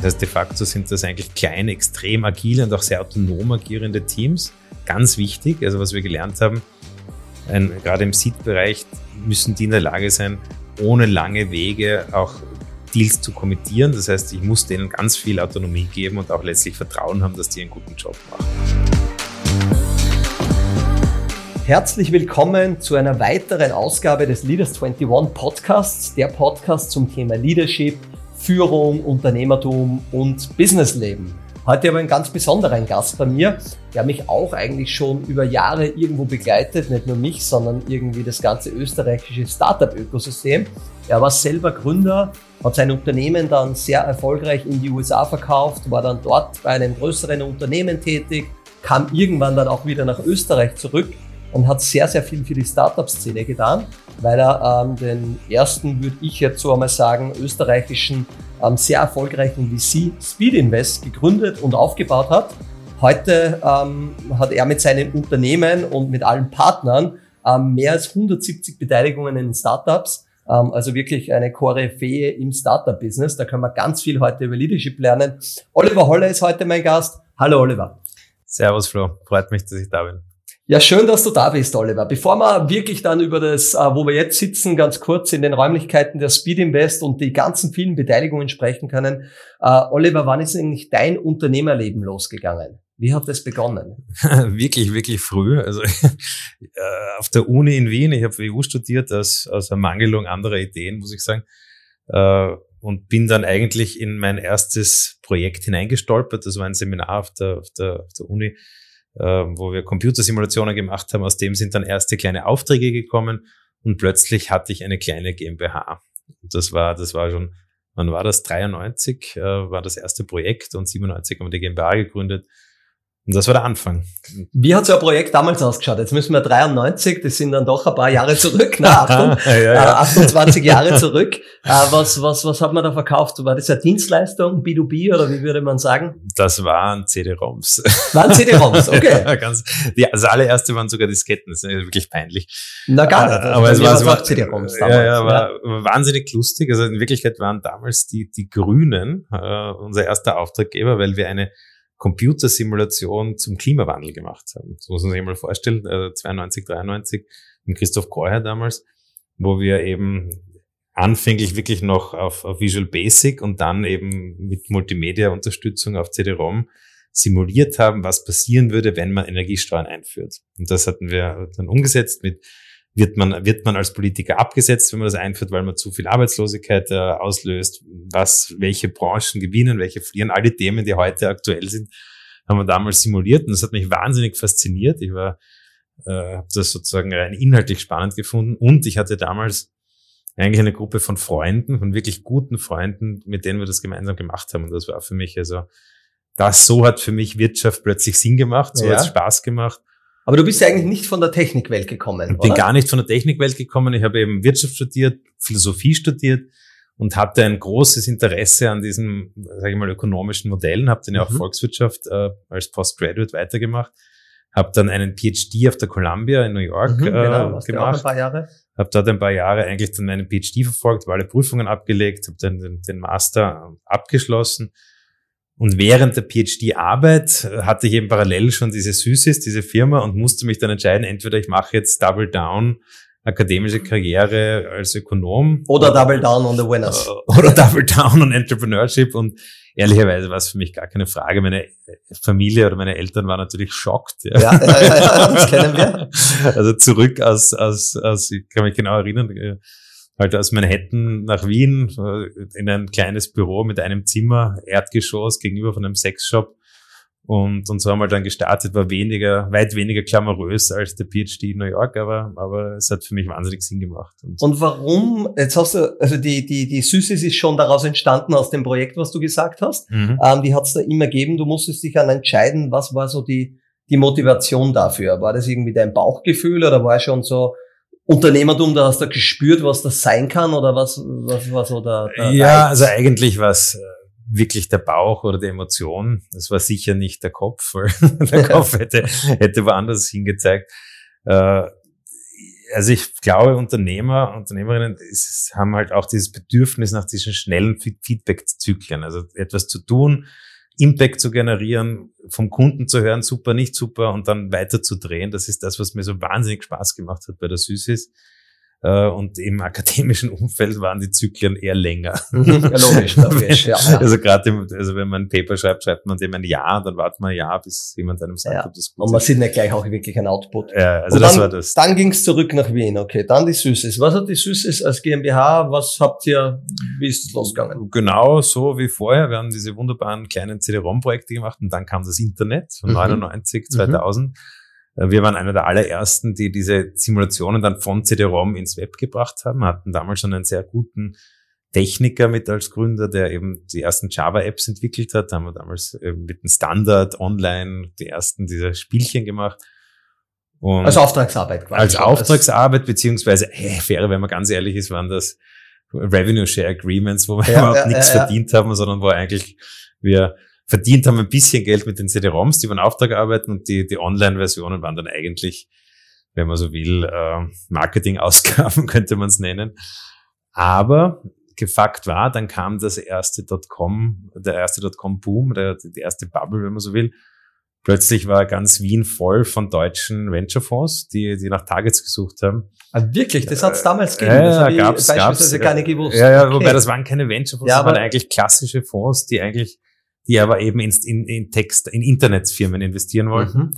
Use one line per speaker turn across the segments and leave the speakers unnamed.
Das heißt, de facto sind das eigentlich kleine, extrem agile und auch sehr autonom agierende Teams. Ganz wichtig, also was wir gelernt haben, ein, gerade im Seed-Bereich müssen die in der Lage sein, ohne lange Wege auch Deals zu kommittieren. Das heißt, ich muss denen ganz viel Autonomie geben und auch letztlich Vertrauen haben, dass die einen guten Job machen.
Herzlich willkommen zu einer weiteren Ausgabe des Leaders 21 Podcasts, der Podcast zum Thema Leadership, Führung, Unternehmertum und Businessleben. Heute aber einen ganz besonderen Gast bei mir, der mich auch eigentlich schon über Jahre irgendwo begleitet, nicht nur mich, sondern irgendwie das ganze österreichische Startup-Ökosystem. Er war selber Gründer, hat sein Unternehmen dann sehr erfolgreich in die USA verkauft, war dann dort bei einem größeren Unternehmen tätig, kam irgendwann dann auch wieder nach Österreich zurück und hat sehr, sehr viel für die Startup-Szene getan, weil er ähm, den ersten, würde ich jetzt so einmal sagen, österreichischen ähm, sehr erfolgreichen VC Speed Invest gegründet und aufgebaut hat. Heute ähm, hat er mit seinen Unternehmen und mit allen Partnern ähm, mehr als 170 Beteiligungen in Startups. Ähm, also wirklich eine Koryphäe im Startup-Business. Da können wir ganz viel heute über Leadership lernen. Oliver Holler ist heute mein Gast. Hallo Oliver.
Servus Flo, freut mich, dass ich da bin.
Ja, schön, dass du da bist, Oliver. Bevor wir wirklich dann über das, äh, wo wir jetzt sitzen, ganz kurz in den Räumlichkeiten der Speed Invest und die ganzen vielen Beteiligungen sprechen können. Uh, Oliver, wann ist eigentlich dein Unternehmerleben losgegangen? Wie hat das begonnen?
wirklich, wirklich früh. Also äh, auf der Uni in Wien, ich habe WU studiert aus, aus Ermangelung anderer Ideen, muss ich sagen. Und bin dann eigentlich in mein erstes Projekt hineingestolpert. Das war ein Seminar auf der, auf der, auf der Uni äh, wo wir Computersimulationen gemacht haben. Aus dem sind dann erste kleine Aufträge gekommen und plötzlich hatte ich eine kleine GmbH. Das war, das war schon, wann war das? 93 äh, war das erste Projekt und 97 haben wir die GmbH gegründet. Und das war der Anfang.
Wie hat so ein Projekt damals ausgeschaut? Jetzt müssen wir 93, das sind dann doch ein paar Jahre zurück, na, Achtung, ja, ja, ja. Äh, 28 Jahre zurück. Äh, was, was, was hat man da verkauft? War das eine Dienstleistung, B2B oder wie würde man sagen?
Das waren CD-ROMs.
Waren CD-ROMs, okay.
Ganz, die, also allererste waren sogar Disketten, das ist wirklich peinlich.
Na gar nicht.
Also aber es war, es war CD-ROMs damals. Ja, ja, war, war wahnsinnig lustig. Also in Wirklichkeit waren damals die, die Grünen äh, unser erster Auftraggeber, weil wir eine Computersimulation zum Klimawandel gemacht haben. So muss man sich mal vorstellen, äh, 92, 93, mit Christoph Kreuer damals, wo wir eben anfänglich wirklich noch auf, auf Visual Basic und dann eben mit Multimedia-Unterstützung auf CD-ROM simuliert haben, was passieren würde, wenn man Energiesteuern einführt. Und das hatten wir dann umgesetzt mit wird man, wird man als Politiker abgesetzt, wenn man das einführt, weil man zu viel Arbeitslosigkeit äh, auslöst? Was, welche Branchen gewinnen, welche verlieren? All die Themen, die heute aktuell sind, haben wir damals simuliert und das hat mich wahnsinnig fasziniert. Ich war, äh, habe das sozusagen rein inhaltlich spannend gefunden und ich hatte damals eigentlich eine Gruppe von Freunden, von wirklich guten Freunden, mit denen wir das gemeinsam gemacht haben und das war für mich also, das so hat für mich Wirtschaft plötzlich Sinn gemacht, so ja. hat es Spaß gemacht
aber du bist ja eigentlich nicht von der Technikwelt gekommen.
Ich bin gar nicht von der Technikwelt gekommen. Ich habe eben Wirtschaft studiert, Philosophie studiert und hatte ein großes Interesse an diesen, sage ich mal, ökonomischen Modellen. Habe dann ja auch mhm. Volkswirtschaft äh, als Postgraduate weitergemacht. Habe dann einen PhD auf der Columbia in New York mhm, genau, äh, gemacht.
ein paar Jahre.
Habe dort ein paar Jahre eigentlich dann meinen PhD verfolgt, war alle Prüfungen abgelegt, habe dann den, den Master abgeschlossen und während der PhD-Arbeit äh, hatte ich eben parallel schon diese Süßes, diese Firma und musste mich dann entscheiden, entweder ich mache jetzt Double Down akademische Karriere als Ökonom.
Oder, oder Double Down on the Winners.
Äh, oder Double Down on Entrepreneurship. Und ehrlicherweise war es für mich gar keine Frage. Meine Familie oder meine Eltern waren natürlich schockt.
Ja, ja, ja, ja das kennen wir.
Also zurück aus, aus, aus, ich kann mich genau erinnern, äh, halt aus Manhattan nach Wien äh, in ein kleines Büro mit einem Zimmer, Erdgeschoss gegenüber von einem Sexshop. Und, und so haben wir dann gestartet, war weniger, weit weniger glamourös als der PhD in New York, aber, aber es hat für mich wahnsinnig Sinn gemacht.
Und, und warum, jetzt hast du, also die, die, die Süßes ist schon daraus entstanden aus dem Projekt, was du gesagt hast. Mhm. Ähm, die hat es da immer gegeben. Du musstest dich dann entscheiden, was war so die, die Motivation dafür? War das irgendwie dein Bauchgefühl oder war schon so, Unternehmertum, da hast du gespürt, was das sein kann oder was, was war so der,
der Ja, Reiz? also eigentlich war es äh, wirklich der Bauch oder die Emotion. Es war sicher nicht der Kopf, weil der Kopf hätte, hätte woanders hingezeigt. Äh, also ich glaube, Unternehmer, Unternehmerinnen ist, haben halt auch dieses Bedürfnis nach diesen schnellen Feedback-Zyklen, also etwas zu tun, Impact zu generieren, vom Kunden zu hören, super, nicht super und dann weiter zu drehen. Das ist das, was mir so wahnsinnig Spaß gemacht hat bei der Süßis. Äh, und im akademischen Umfeld waren die Zyklen eher länger.
Ja, logisch, logisch ja,
ja. Also gerade, also wenn man ein Paper schreibt, schreibt man dem ein Jahr, dann wartet man ein Jahr, bis jemand einem sagt,
ja. ob das gut ist. Und man sieht nicht gleich auch wirklich ein Output.
Ja, also und das dann, war das.
Dann ging es zurück nach Wien, okay. Dann die Süßes. Was hat die Süßes als GmbH, was habt ihr, wie ist es losgegangen?
Genau so wie vorher. Wir haben diese wunderbaren kleinen CD-ROM-Projekte gemacht und dann kam das Internet von mhm. 99, 2000. Mhm. Äh, wir waren einer der allerersten, die diese Simulationen dann von CD-ROM ins Web gebracht haben, hatten damals schon einen sehr guten Techniker mit als Gründer, der eben die ersten Java-Apps entwickelt hat. Da haben wir damals äh, mit dem Standard online die ersten dieser Spielchen gemacht.
Und als Auftragsarbeit
quasi. Als Auftragsarbeit, beziehungsweise, hey, wäre, wenn man ganz ehrlich ist, waren das Revenue Share Agreements, wo wir ja, überhaupt ja, nichts ja, verdient haben, sondern wo eigentlich wir verdient haben ein bisschen Geld mit den CD-ROMs, die einen Auftrag arbeiten und die, die Online-Versionen waren dann eigentlich, wenn man so will, äh, Marketing-Ausgaben könnte man es nennen. Aber gefakt war, dann kam das erste Dotcom, der erste Dotcom-Boom, der, die erste Bubble, wenn man so will. Plötzlich war ganz Wien voll von deutschen Venture-Fonds, die, die nach Targets gesucht haben.
Ah, wirklich? Das hat es damals gegeben? Ja,
das habe gab's, ich
beispielsweise
gab's,
gar nicht gewusst.
Ja, ja, okay. wobei das waren keine Venture-Fonds, ja, das waren eigentlich klassische Fonds, die eigentlich die aber eben in, in, in Text, in Internetfirmen investieren wollten. Mhm.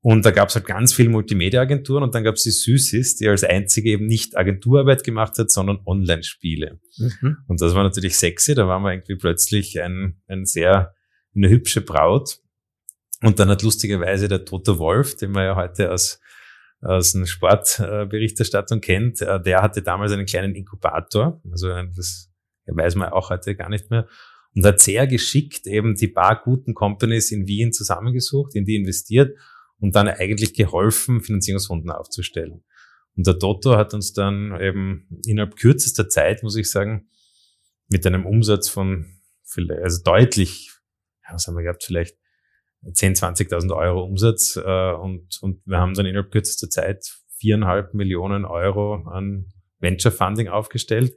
Und da gab es halt ganz viele Multimedia-Agenturen und dann gab es die Süßis, die als einzige eben nicht Agenturarbeit gemacht hat, sondern Online-Spiele. Mhm. Und das war natürlich sexy, da waren wir irgendwie plötzlich ein, ein sehr, eine hübsche Braut. Und dann hat lustigerweise der Toto Wolf, den man ja heute aus, aus einer Sportberichterstattung kennt, äh, der hatte damals einen kleinen Inkubator, also das weiß man auch heute gar nicht mehr und hat sehr geschickt eben die paar guten Companies in Wien zusammengesucht, in die investiert und dann eigentlich geholfen, Finanzierungsrunden aufzustellen. Und der Toto hat uns dann eben innerhalb kürzester Zeit, muss ich sagen, mit einem Umsatz von vielleicht, also deutlich, was haben wir gehabt, vielleicht 10, 20.000 Euro Umsatz äh, und, und wir haben dann innerhalb kürzester Zeit viereinhalb Millionen Euro an Venture Funding aufgestellt.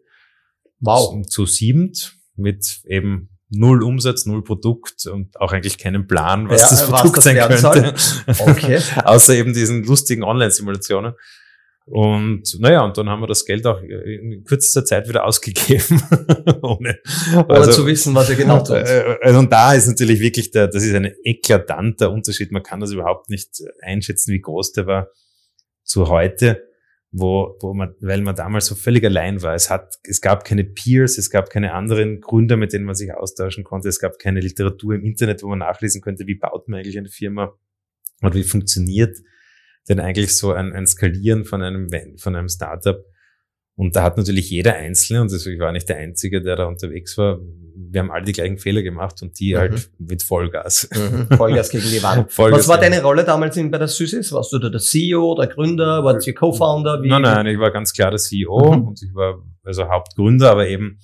Wow. Zu, zu siebend mit eben null Umsatz, null Produkt und auch eigentlich keinen Plan, was ja, das Produkt was das sein könnte. Okay. Außer eben diesen lustigen Online-Simulationen. Und naja, und dann haben wir das Geld auch in kürzester Zeit wieder ausgegeben.
Ohne, also, zu wissen, was er genau tut.
Äh, also und da ist natürlich wirklich der, das ist ein eklatanter Unterschied. Man kann das überhaupt nicht einschätzen, wie groß der war zu heute wo, wo man, weil man damals so völlig allein war. Es hat, es gab keine Peers, es gab keine anderen Gründer, mit denen man sich austauschen konnte. Es gab keine Literatur im Internet, wo man nachlesen könnte, wie baut man eigentlich eine Firma und wie funktioniert denn eigentlich so ein, ein Skalieren von einem, von einem Startup. Und da hat natürlich jeder Einzelne, und ich war nicht der Einzige, der da unterwegs war, wir haben alle die gleichen Fehler gemacht und die mhm. halt mit Vollgas.
Mhm. Vollgas gegen die Wand. Vollgas Was war deine Rolle damals in, bei der Süßis? Warst du da der CEO, der Gründer, warst du Co-Founder?
Nein, nein, ich war ganz klar der CEO mhm. und ich war also Hauptgründer, aber eben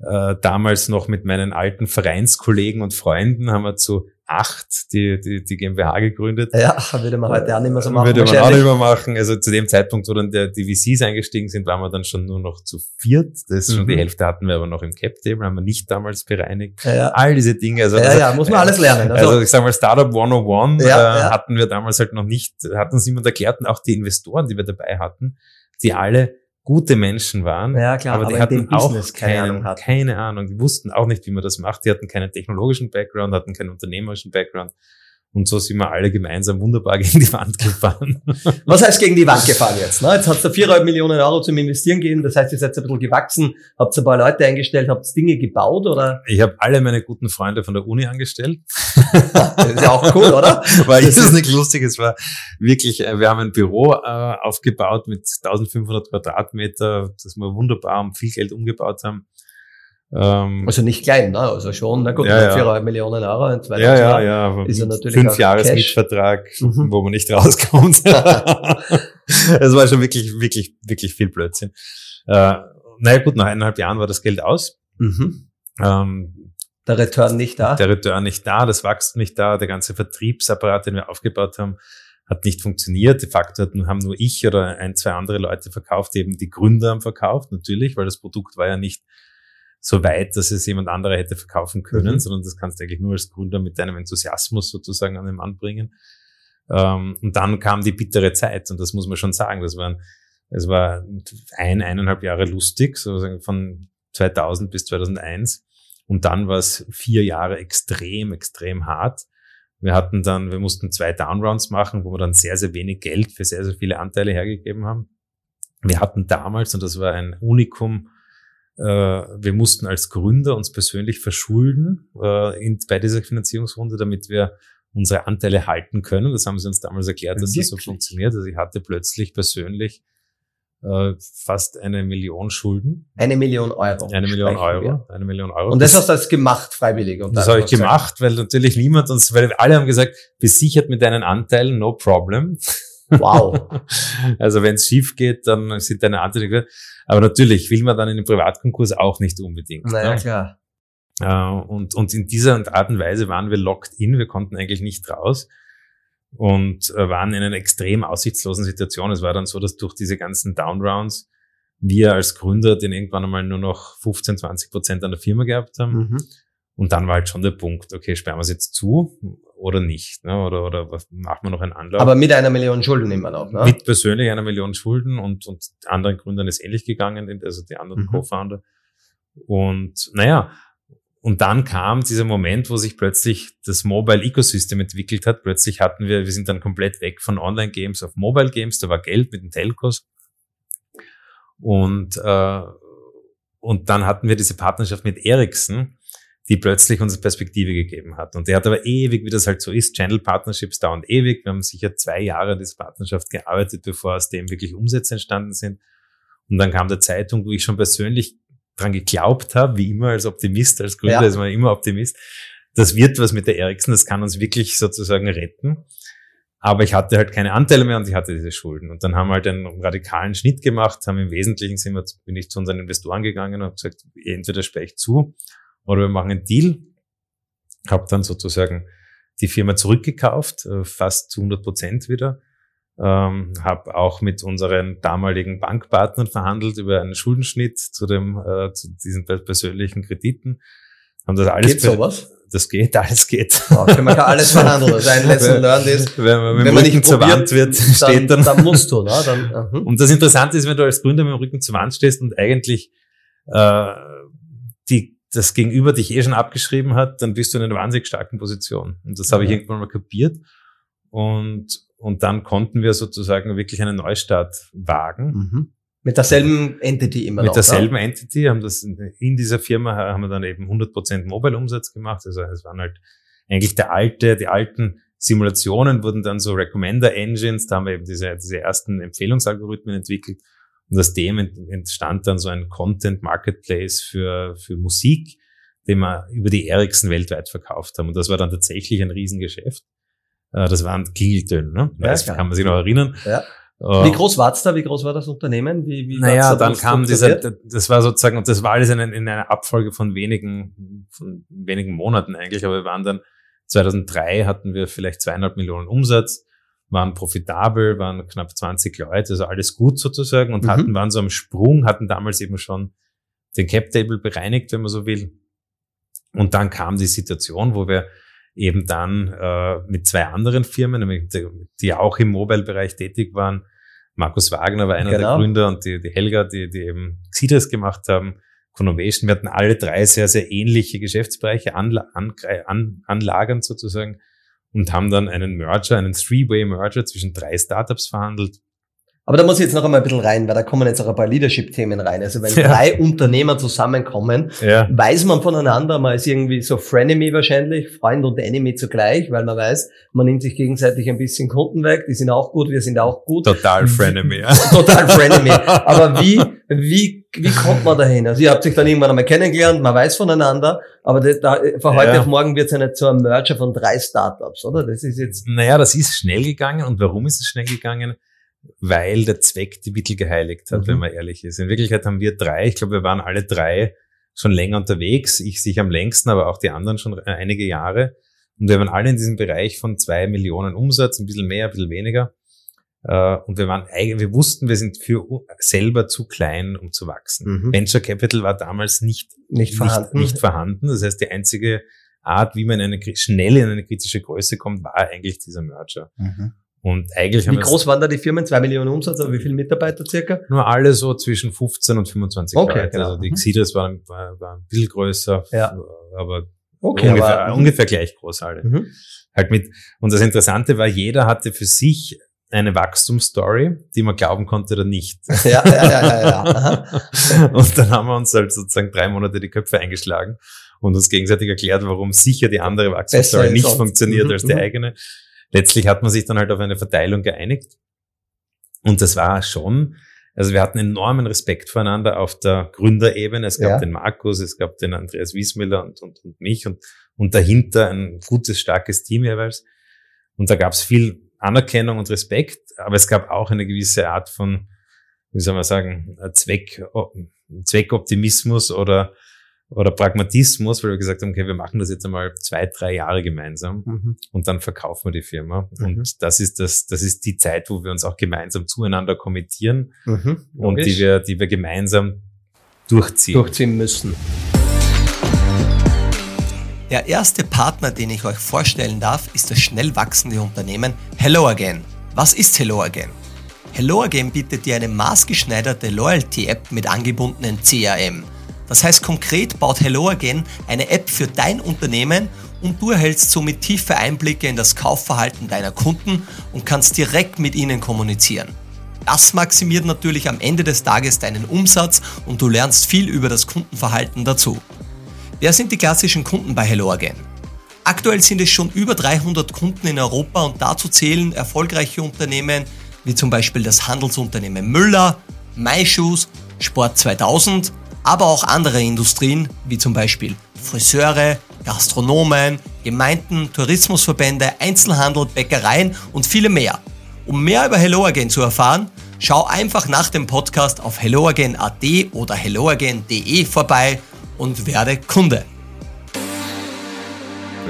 äh, damals noch mit meinen alten Vereinskollegen und Freunden haben wir zu acht die, die, die GmbH gegründet.
Ja, würde man heute auch nicht mehr so machen.
Würde man auch nicht mehr machen. Also zu dem Zeitpunkt, wo dann der, die VCs eingestiegen sind, waren wir dann schon nur noch zu viert. Das ist mhm. schon die mhm. Hälfte hatten wir aber noch im Cap-Table, haben wir nicht damals bereinigt. Ja, ja. All diese Dinge. Also,
ja,
also,
ja, muss man alles lernen.
Also, also ich sage mal, Startup 101 ja, äh, hatten wir damals halt noch nicht, hat uns niemand erklärt und auch die Investoren, die wir dabei hatten, die alle gute Menschen waren,
ja, klar,
aber die aber hatten auch keine, Ahnung hat. keine Ahnung. Die wussten auch nicht, wie man das macht. Die hatten keinen technologischen Background, hatten keinen unternehmerischen Background. Und so sind wir alle gemeinsam wunderbar gegen die Wand gefahren.
Was heißt gegen die Wand gefahren jetzt? Ne? Jetzt hat es da viereinhalb Millionen Euro zum Investieren gegeben. Das heißt, ihr seid ein bisschen gewachsen, habt ein paar Leute eingestellt, habt Dinge gebaut oder?
Ich habe alle meine guten Freunde von der Uni angestellt.
das ist ja auch cool, oder?
Weil das ist nicht lustig. Es war wirklich, äh, wir haben ein Büro äh, aufgebaut mit 1500 Quadratmeter, das wir wunderbar um viel Geld umgebaut haben.
Ähm, also nicht klein, ne? also schon, na gut,
ja,
ja. Millionen Euro in
zwei ja, ja, ja, ist er natürlich fünf Jahres Mietvertrag, mhm. wo man nicht rauskommt. Es war schon wirklich, wirklich, wirklich viel Blödsinn. Äh, naja gut, nach eineinhalb Jahren war das Geld aus.
Mhm. Ähm, der Return nicht da?
Der Return nicht da, das Wachstum nicht da, der ganze Vertriebsapparat, den wir aufgebaut haben, hat nicht funktioniert. De facto haben nur ich oder ein, zwei andere Leute verkauft, eben die Gründer haben verkauft, natürlich, weil das Produkt war ja nicht so weit, dass es jemand anderer hätte verkaufen können, mhm. sondern das kannst du eigentlich nur als Gründer mit deinem Enthusiasmus sozusagen an den Mann bringen. Ähm, und dann kam die bittere Zeit und das muss man schon sagen. Das waren, es war ein, eineinhalb Jahre lustig, sozusagen von 2000 bis 2001. Und dann war es vier Jahre extrem, extrem hart. Wir hatten dann, wir mussten zwei Downrounds machen, wo wir dann sehr, sehr wenig Geld für sehr, sehr viele Anteile hergegeben haben. Wir hatten damals, und das war ein Unikum, wir mussten als Gründer uns persönlich verschulden äh, in, bei dieser Finanzierungsrunde, damit wir unsere Anteile halten können. Das haben sie uns damals erklärt, dass Wirklich? das so funktioniert. Also ich hatte plötzlich persönlich äh, fast eine Million Schulden.
Eine Million Euro.
Eine Million Euro. Wir. Eine Million Euro.
Und das, hast du als gemacht, freiwillig.
Und das habe ich gemacht, weil natürlich niemand uns, weil alle haben gesagt, besichert mit deinen Anteilen, no problem.
Wow.
also wenn es schief geht, dann sind deine Anteile. Aber natürlich will man dann in den Privatkonkurs auch nicht unbedingt.
Naja, ne? klar.
Äh, und, und in dieser Art und Weise waren wir locked in, wir konnten eigentlich nicht raus und äh, waren in einer extrem aussichtslosen Situation. Es war dann so, dass durch diese ganzen Downrounds wir als Gründer den irgendwann einmal nur noch 15, 20 Prozent an der Firma gehabt haben. Mhm. Und dann war halt schon der Punkt, okay, sperren wir es jetzt zu oder nicht? Ne? Oder, oder machen wir noch einen Anlauf?
Aber mit einer Million Schulden immer noch, ne?
Mit persönlich einer Million Schulden und, und anderen Gründern ist ähnlich gegangen, also die anderen mhm. Co-Founder. Und naja, und dann kam dieser Moment, wo sich plötzlich das Mobile Ecosystem entwickelt hat. Plötzlich hatten wir, wir sind dann komplett weg von Online Games auf Mobile Games. Da war Geld mit den Telcos. Und, äh, und dann hatten wir diese Partnerschaft mit Ericsson, die plötzlich uns Perspektive gegeben hat. Und der hat aber ewig, wie das halt so ist, Channel Partnerships dauern ewig. Wir haben sicher zwei Jahre an dieser Partnerschaft gearbeitet, bevor aus dem wirklich Umsätze entstanden sind. Und dann kam der Zeitung, wo ich schon persönlich dran geglaubt habe, wie immer als Optimist, als Gründer ja. ist man immer Optimist. Das wird was mit der Ericsson, das kann uns wirklich sozusagen retten. Aber ich hatte halt keine Anteile mehr und ich hatte diese Schulden. Und dann haben wir halt einen radikalen Schnitt gemacht, haben im Wesentlichen sind wir, bin ich zu unseren Investoren gegangen und habe gesagt, entweder sperre ich zu oder wir machen einen Deal. Habe dann sozusagen die Firma zurückgekauft, äh, fast zu 100 Prozent wieder ähm, habe auch mit unseren damaligen Bankpartnern verhandelt über einen Schuldenschnitt zu dem äh, zu diesen persönlichen Krediten.
Haben das alles geht sowas?
Das geht, alles geht.
Okay, man kann alles verhandeln. Also ein Lesson learned ist,
wenn man, mit wenn man nicht zur Wand wird,
steht dann, dann musst du. Ne? Dann,
uh -huh. Und das Interessante ist, wenn du als Gründer mit dem Rücken zur Wand stehst und eigentlich äh, die das Gegenüber dich eh schon abgeschrieben hat, dann bist du in einer wahnsinnig starken Position. Und das habe ich irgendwann mal kapiert. Und und dann konnten wir sozusagen wirklich einen Neustart wagen. Mhm.
Mit derselben Entity immer
Mit
noch,
derselben oder? Entity haben das in dieser Firma haben wir dann eben 100% Mobile-Umsatz gemacht. Also es waren halt eigentlich der alte, die alten Simulationen wurden dann so Recommender Engines. Da haben wir eben diese, diese ersten Empfehlungsalgorithmen entwickelt. Und aus dem entstand dann so ein Content Marketplace für, für Musik, den wir über die Ericsson weltweit verkauft haben. Und das war dann tatsächlich ein Riesengeschäft. Äh, das waren Klingeltöne, ne? Ja, das kann man sich noch erinnern.
Ja. Äh, wie groß war's da? Wie groß war das Unternehmen? Wie, wie
naja, da dann kam dieser, das war sozusagen, und das war alles in, in einer Abfolge von wenigen, von wenigen Monaten eigentlich, aber wir waren dann, 2003 hatten wir vielleicht zweieinhalb Millionen Umsatz, waren profitabel, waren knapp 20 Leute, also alles gut sozusagen und mhm. hatten, waren so am Sprung, hatten damals eben schon den Cap Table bereinigt, wenn man so will. Und dann kam die Situation, wo wir eben dann äh, mit zwei anderen Firmen, nämlich die, die auch im Mobile-Bereich tätig waren. Markus Wagner war einer genau. der Gründer und die, die Helga, die, die eben Xidres gemacht haben. Connovation. Wir hatten alle drei sehr, sehr ähnliche Geschäftsbereiche anla an, an, anlagernd sozusagen und haben dann einen Merger, einen Three-Way-Merger zwischen drei Startups verhandelt.
Aber da muss ich jetzt noch einmal ein bisschen rein, weil da kommen jetzt auch ein paar Leadership-Themen rein. Also wenn ja. drei Unternehmer zusammenkommen, ja. weiß man voneinander, man ist irgendwie so Frenemy wahrscheinlich, Freund und Enemy zugleich, weil man weiß, man nimmt sich gegenseitig ein bisschen Kunden weg, die sind auch gut, wir sind auch gut.
Total Frenemy, ja.
Total Frenemy. Aber wie, wie, wie kommt man dahin? Also ihr habt sich dann irgendwann einmal kennengelernt, man weiß voneinander, aber das, da, von heute ja. auf morgen wird es ja nicht so ein Merger von drei Startups, oder? Das ist jetzt.
Naja, das ist schnell gegangen und warum ist es schnell gegangen? Weil der Zweck die Mittel geheiligt hat, mhm. wenn man ehrlich ist. In Wirklichkeit haben wir drei, ich glaube, wir waren alle drei schon länger unterwegs, ich sich am längsten, aber auch die anderen schon einige Jahre. Und wir waren alle in diesem Bereich von zwei Millionen Umsatz, ein bisschen mehr, ein bisschen weniger. Äh, und wir waren eigentlich, wir wussten, wir sind für selber zu klein, um zu wachsen. Mhm. Venture Capital war damals nicht,
nicht vorhanden.
Nicht, nicht vorhanden. Das heißt, die einzige Art, wie man in eine, schnell in eine kritische Größe kommt, war eigentlich dieser Merger. Mhm. Und eigentlich
wie groß waren da die Firmen? Zwei Millionen Umsatz, aber wie viele Mitarbeiter circa?
Nur alle so zwischen 15 und 25
okay, Leute. Genau.
Also die mhm. Xidres waren, war ein bisschen größer,
ja.
aber
okay,
ungefähr, aber, ungefähr gleich groß alle. Mhm. Halt mit, und das Interessante war, jeder hatte für sich eine Wachstumsstory, die man glauben konnte oder nicht.
Ja, ja, ja, ja,
ja. und dann haben wir uns halt sozusagen drei Monate die Köpfe eingeschlagen und uns gegenseitig erklärt, warum sicher die andere Wachstumsstory nicht funktioniert mhm, als die mhm. eigene. Letztlich hat man sich dann halt auf eine Verteilung geeinigt. Und das war schon, also wir hatten enormen Respekt voreinander auf der Gründerebene. Es gab ja. den Markus, es gab den Andreas Wiesmüller und, und, und mich und, und dahinter ein gutes, starkes Team jeweils. Und da gab es viel Anerkennung und Respekt, aber es gab auch eine gewisse Art von, wie soll man sagen, Zweck, Zweckoptimismus oder oder Pragmatismus, weil wir gesagt haben, okay, wir machen das jetzt einmal zwei, drei Jahre gemeinsam mhm. und dann verkaufen wir die Firma. Mhm. Und das ist das, das ist die Zeit, wo wir uns auch gemeinsam zueinander kommittieren mhm. und die wir, die wir gemeinsam durchziehen.
Durchziehen müssen. Der erste Partner, den ich euch vorstellen darf, ist das schnell wachsende Unternehmen Hello Again. Was ist Hello Again? Hello Again bietet dir eine maßgeschneiderte Loyalty-App mit angebundenen CRM. Das heißt konkret baut Hello Again eine App für dein Unternehmen und du erhältst somit tiefe Einblicke in das Kaufverhalten deiner Kunden und kannst direkt mit ihnen kommunizieren. Das maximiert natürlich am Ende des Tages deinen Umsatz und du lernst viel über das Kundenverhalten dazu. Wer sind die klassischen Kunden bei Hello Again? Aktuell sind es schon über 300 Kunden in Europa und dazu zählen erfolgreiche Unternehmen wie zum Beispiel das Handelsunternehmen Müller, MyShoes, Sport 2000, aber auch andere Industrien wie zum Beispiel Friseure, Gastronomen, Gemeinden, Tourismusverbände, Einzelhandel, Bäckereien und viele mehr. Um mehr über HelloAgain zu erfahren, schau einfach nach dem Podcast auf helloagain.at oder helloagain.de vorbei und werde Kunde.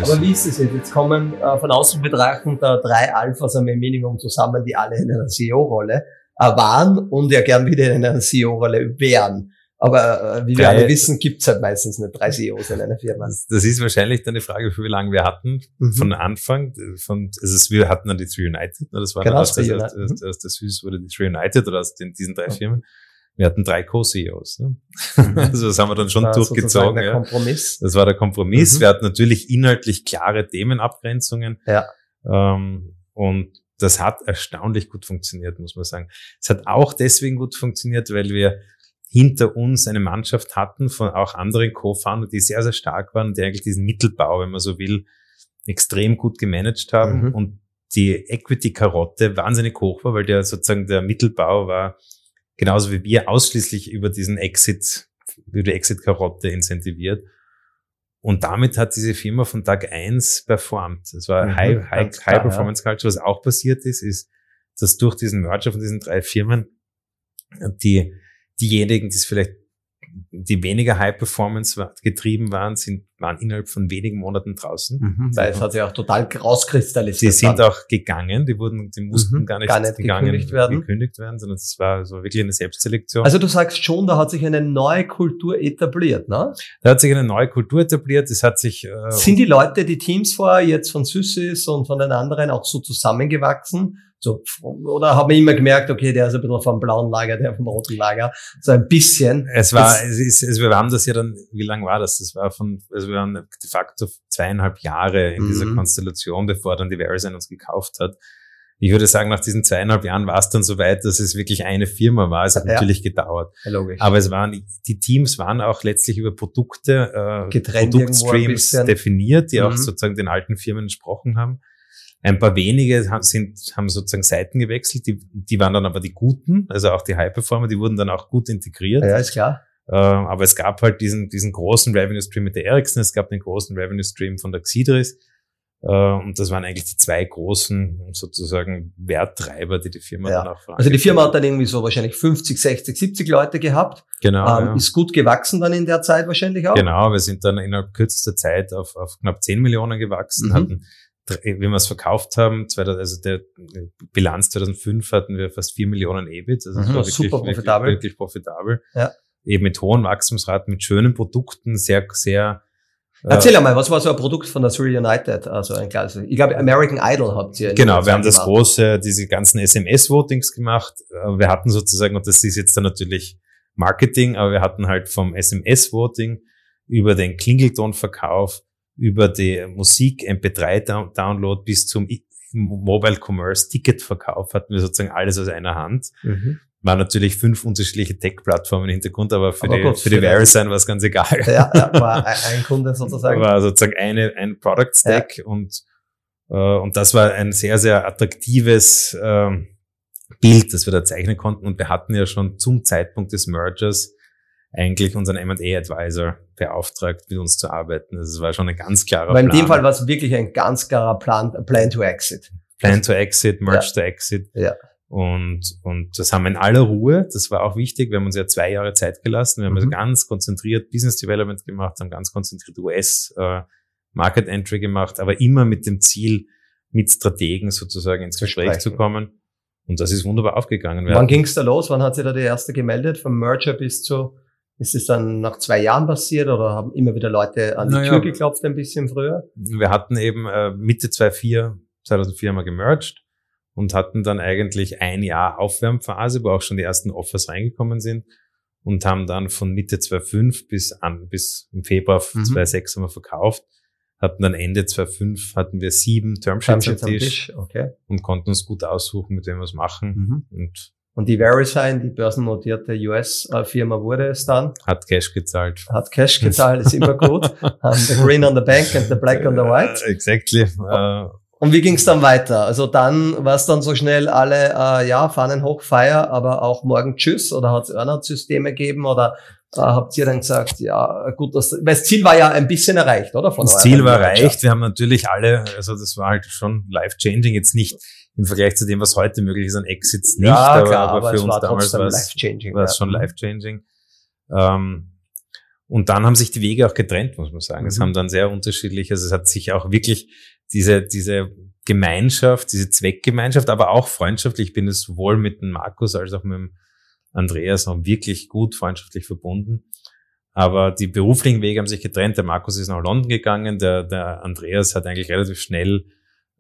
Aber wie ist es jetzt? Jetzt kommen äh, von außen betrachtend drei Alphas am Minimum zusammen, die alle in einer CEO-Rolle äh, waren und ja gern wieder in einer CEO-Rolle wären. Aber äh, wie wir alle wissen, gibt's halt meistens nicht drei CEOs in einer Firma.
Das ist wahrscheinlich dann die Frage, für wie lange wir hatten. Mhm. Von Anfang, von, also wir hatten dann die Three United, ne? das war
genau,
dann aus, das, aus, aus, aus der Süß wurde die Three United oder aus den, diesen drei Firmen. Wir hatten drei Co-CEOs. Ne? Mhm. also das haben wir dann schon das durchgezogen. Der
ja. Kompromiss.
Das war der Kompromiss. Mhm. Wir hatten natürlich inhaltlich klare Themenabgrenzungen.
Ja.
Ähm, und das hat erstaunlich gut funktioniert, muss man sagen. Es hat auch deswegen gut funktioniert, weil wir hinter uns eine Mannschaft hatten von auch anderen Co-Founder, die sehr, sehr stark waren, die eigentlich diesen Mittelbau, wenn man so will, extrem gut gemanagt haben mhm. und die Equity-Karotte wahnsinnig hoch war, weil der sozusagen der Mittelbau war genauso wie wir ausschließlich über diesen Exit, über die Exit-Karotte incentiviert. Und damit hat diese Firma von Tag eins performt. Das war mhm, High, High, High Performance Culture. Was auch passiert ist, ist, dass durch diesen Merger von diesen drei Firmen die diejenigen, die es vielleicht die weniger High Performance getrieben waren, sind, waren innerhalb von wenigen Monaten draußen.
Mhm, weil es hat sich auch total rauskristallisiert.
Die sind auch gegangen, die wurden, die mussten mhm, gar nicht,
gar nicht gegangen, gekündigt werden.
gekündigt werden, sondern es war so wirklich eine Selbstselektion.
Also du sagst schon, da hat sich eine neue Kultur etabliert, ne?
Da hat sich eine neue Kultur etabliert, es hat sich,
äh, Sind die Leute, die Teams vorher jetzt von Süßis und von den anderen auch so zusammengewachsen? So, oder habe ich immer gemerkt, okay, der ist ein bisschen vom blauen Lager, der vom roten Lager. So ein bisschen.
Es war, es ist, es, wir haben das ja dann, wie lang war das? Das war von, also wir waren de facto zweieinhalb Jahre in mhm. dieser Konstellation, bevor dann die Verizon uns gekauft hat. Ich würde sagen, nach diesen zweieinhalb Jahren war es dann so weit, dass es wirklich eine Firma war. Es hat ja. natürlich gedauert.
Ja, logisch.
Aber es waren, die Teams waren auch letztlich über Produkte, äh, Produktstreams definiert, die mhm. auch sozusagen den alten Firmen entsprochen haben. Ein paar wenige sind, haben sozusagen Seiten gewechselt, die, die waren dann aber die guten, also auch die High-Performer, die wurden dann auch gut integriert.
Ja, ist klar.
Äh, aber es gab halt diesen, diesen großen Revenue Stream mit der Ericsson, es gab den großen Revenue Stream von der Xidris. Äh, und das waren eigentlich die zwei großen sozusagen Werttreiber, die die Firma
ja.
dann auch
Also die Firma hat dann irgendwie so wahrscheinlich 50, 60, 70 Leute gehabt.
Genau.
Ähm, ja. Ist gut gewachsen dann in der Zeit wahrscheinlich auch.
Genau, wir sind dann innerhalb kürzester Zeit auf, auf knapp 10 Millionen gewachsen, mhm. hatten wie wir es verkauft haben, also der Bilanz 2005 hatten wir fast 4 Millionen EBIT, also
mhm, war wirklich, super profitabel.
Wirklich, wirklich profitabel.
Ja.
Eben mit hohen Wachstumsraten, mit schönen Produkten, sehr, sehr
Erzähl einmal, was war so ein Produkt von der Surrey United? Also ein kleines, ich glaube American Idol habt ihr.
Genau, wir haben das große, diese ganzen SMS-Votings gemacht. Äh, wir hatten sozusagen, und das ist jetzt dann natürlich Marketing, aber wir hatten halt vom SMS-Voting über den Klingeltonverkauf, über die Musik, MP3-Download bis zum Mobile Commerce Ticketverkauf hatten wir sozusagen alles aus einer Hand. Mhm waren natürlich fünf unterschiedliche Tech-Plattformen im Hintergrund, aber für aber die, gut, für die Verisign war es ganz egal.
Ja, ja, war ein Kunde sozusagen.
War sozusagen eine, ein Product Stack ja. und, äh, und das war ein sehr, sehr attraktives äh, Bild, das wir da zeichnen konnten. Und wir hatten ja schon zum Zeitpunkt des Mergers eigentlich unseren M&A-Advisor beauftragt, mit uns zu arbeiten. Das war schon ein ganz klarer
in Plan. dem Fall war es wirklich ein ganz klarer Plan, Plan to Exit.
Plan to Exit, Merge ja. to Exit.
Ja.
Und, und das haben wir in aller Ruhe, das war auch wichtig, wir haben uns ja zwei Jahre Zeit gelassen, wir haben also mhm. also ganz konzentriert Business Development gemacht, haben ganz konzentriert US äh, Market Entry gemacht, aber immer mit dem Ziel, mit Strategen sozusagen ins Gespräch zu kommen. Und das ist wunderbar aufgegangen.
Wir Wann ging es da los? Wann hat sich da die erste gemeldet? Vom Merger bis zu, ist es dann nach zwei Jahren passiert oder haben immer wieder Leute an die naja, Tür geklopft ein bisschen früher?
Wir hatten eben äh, Mitte 2004, 2004 haben wir gemerged und hatten dann eigentlich ein Jahr Aufwärmphase, wo auch schon die ersten Offers reingekommen sind und haben dann von Mitte 2005 bis an, bis im Februar mhm. 2006 haben wir verkauft, hatten dann Ende 2005 hatten wir sieben Termsheets am Tisch, Tisch.
Okay.
und konnten uns gut aussuchen, mit wem wir es machen
mhm. und und die VeriSign, die börsennotierte US-Firma wurde es dann.
Hat Cash gezahlt.
Hat Cash gezahlt, ist immer gut. um, the green on the bank and the black on the white.
Uh, exactly. Uh,
und wie ging es dann weiter? Also dann war es dann so schnell alle, äh, ja, Fahnen hoch, Feier, aber auch morgen Tschüss oder hat es Earnout-Systeme gegeben oder äh, habt ihr dann gesagt, ja, gut, das, weil das Ziel war ja ein bisschen erreicht, oder?
Von das Ziel war erreicht. Wir haben natürlich alle, also das war halt schon life-changing, jetzt nicht im Vergleich zu dem, was heute möglich ist an Exits nicht,
ja,
aber,
klar,
aber,
aber
für uns damals war es, war es schon life-changing. Ähm, und dann haben sich die Wege auch getrennt, muss man sagen. Mhm. Es haben dann sehr unterschiedlich, also es hat sich auch wirklich diese, diese Gemeinschaft, diese Zweckgemeinschaft, aber auch freundschaftlich. Ich bin es sowohl mit dem Markus als auch mit dem Andreas noch wirklich gut freundschaftlich verbunden. Aber die beruflichen Wege haben sich getrennt. Der Markus ist nach London gegangen, der, der Andreas hat eigentlich relativ schnell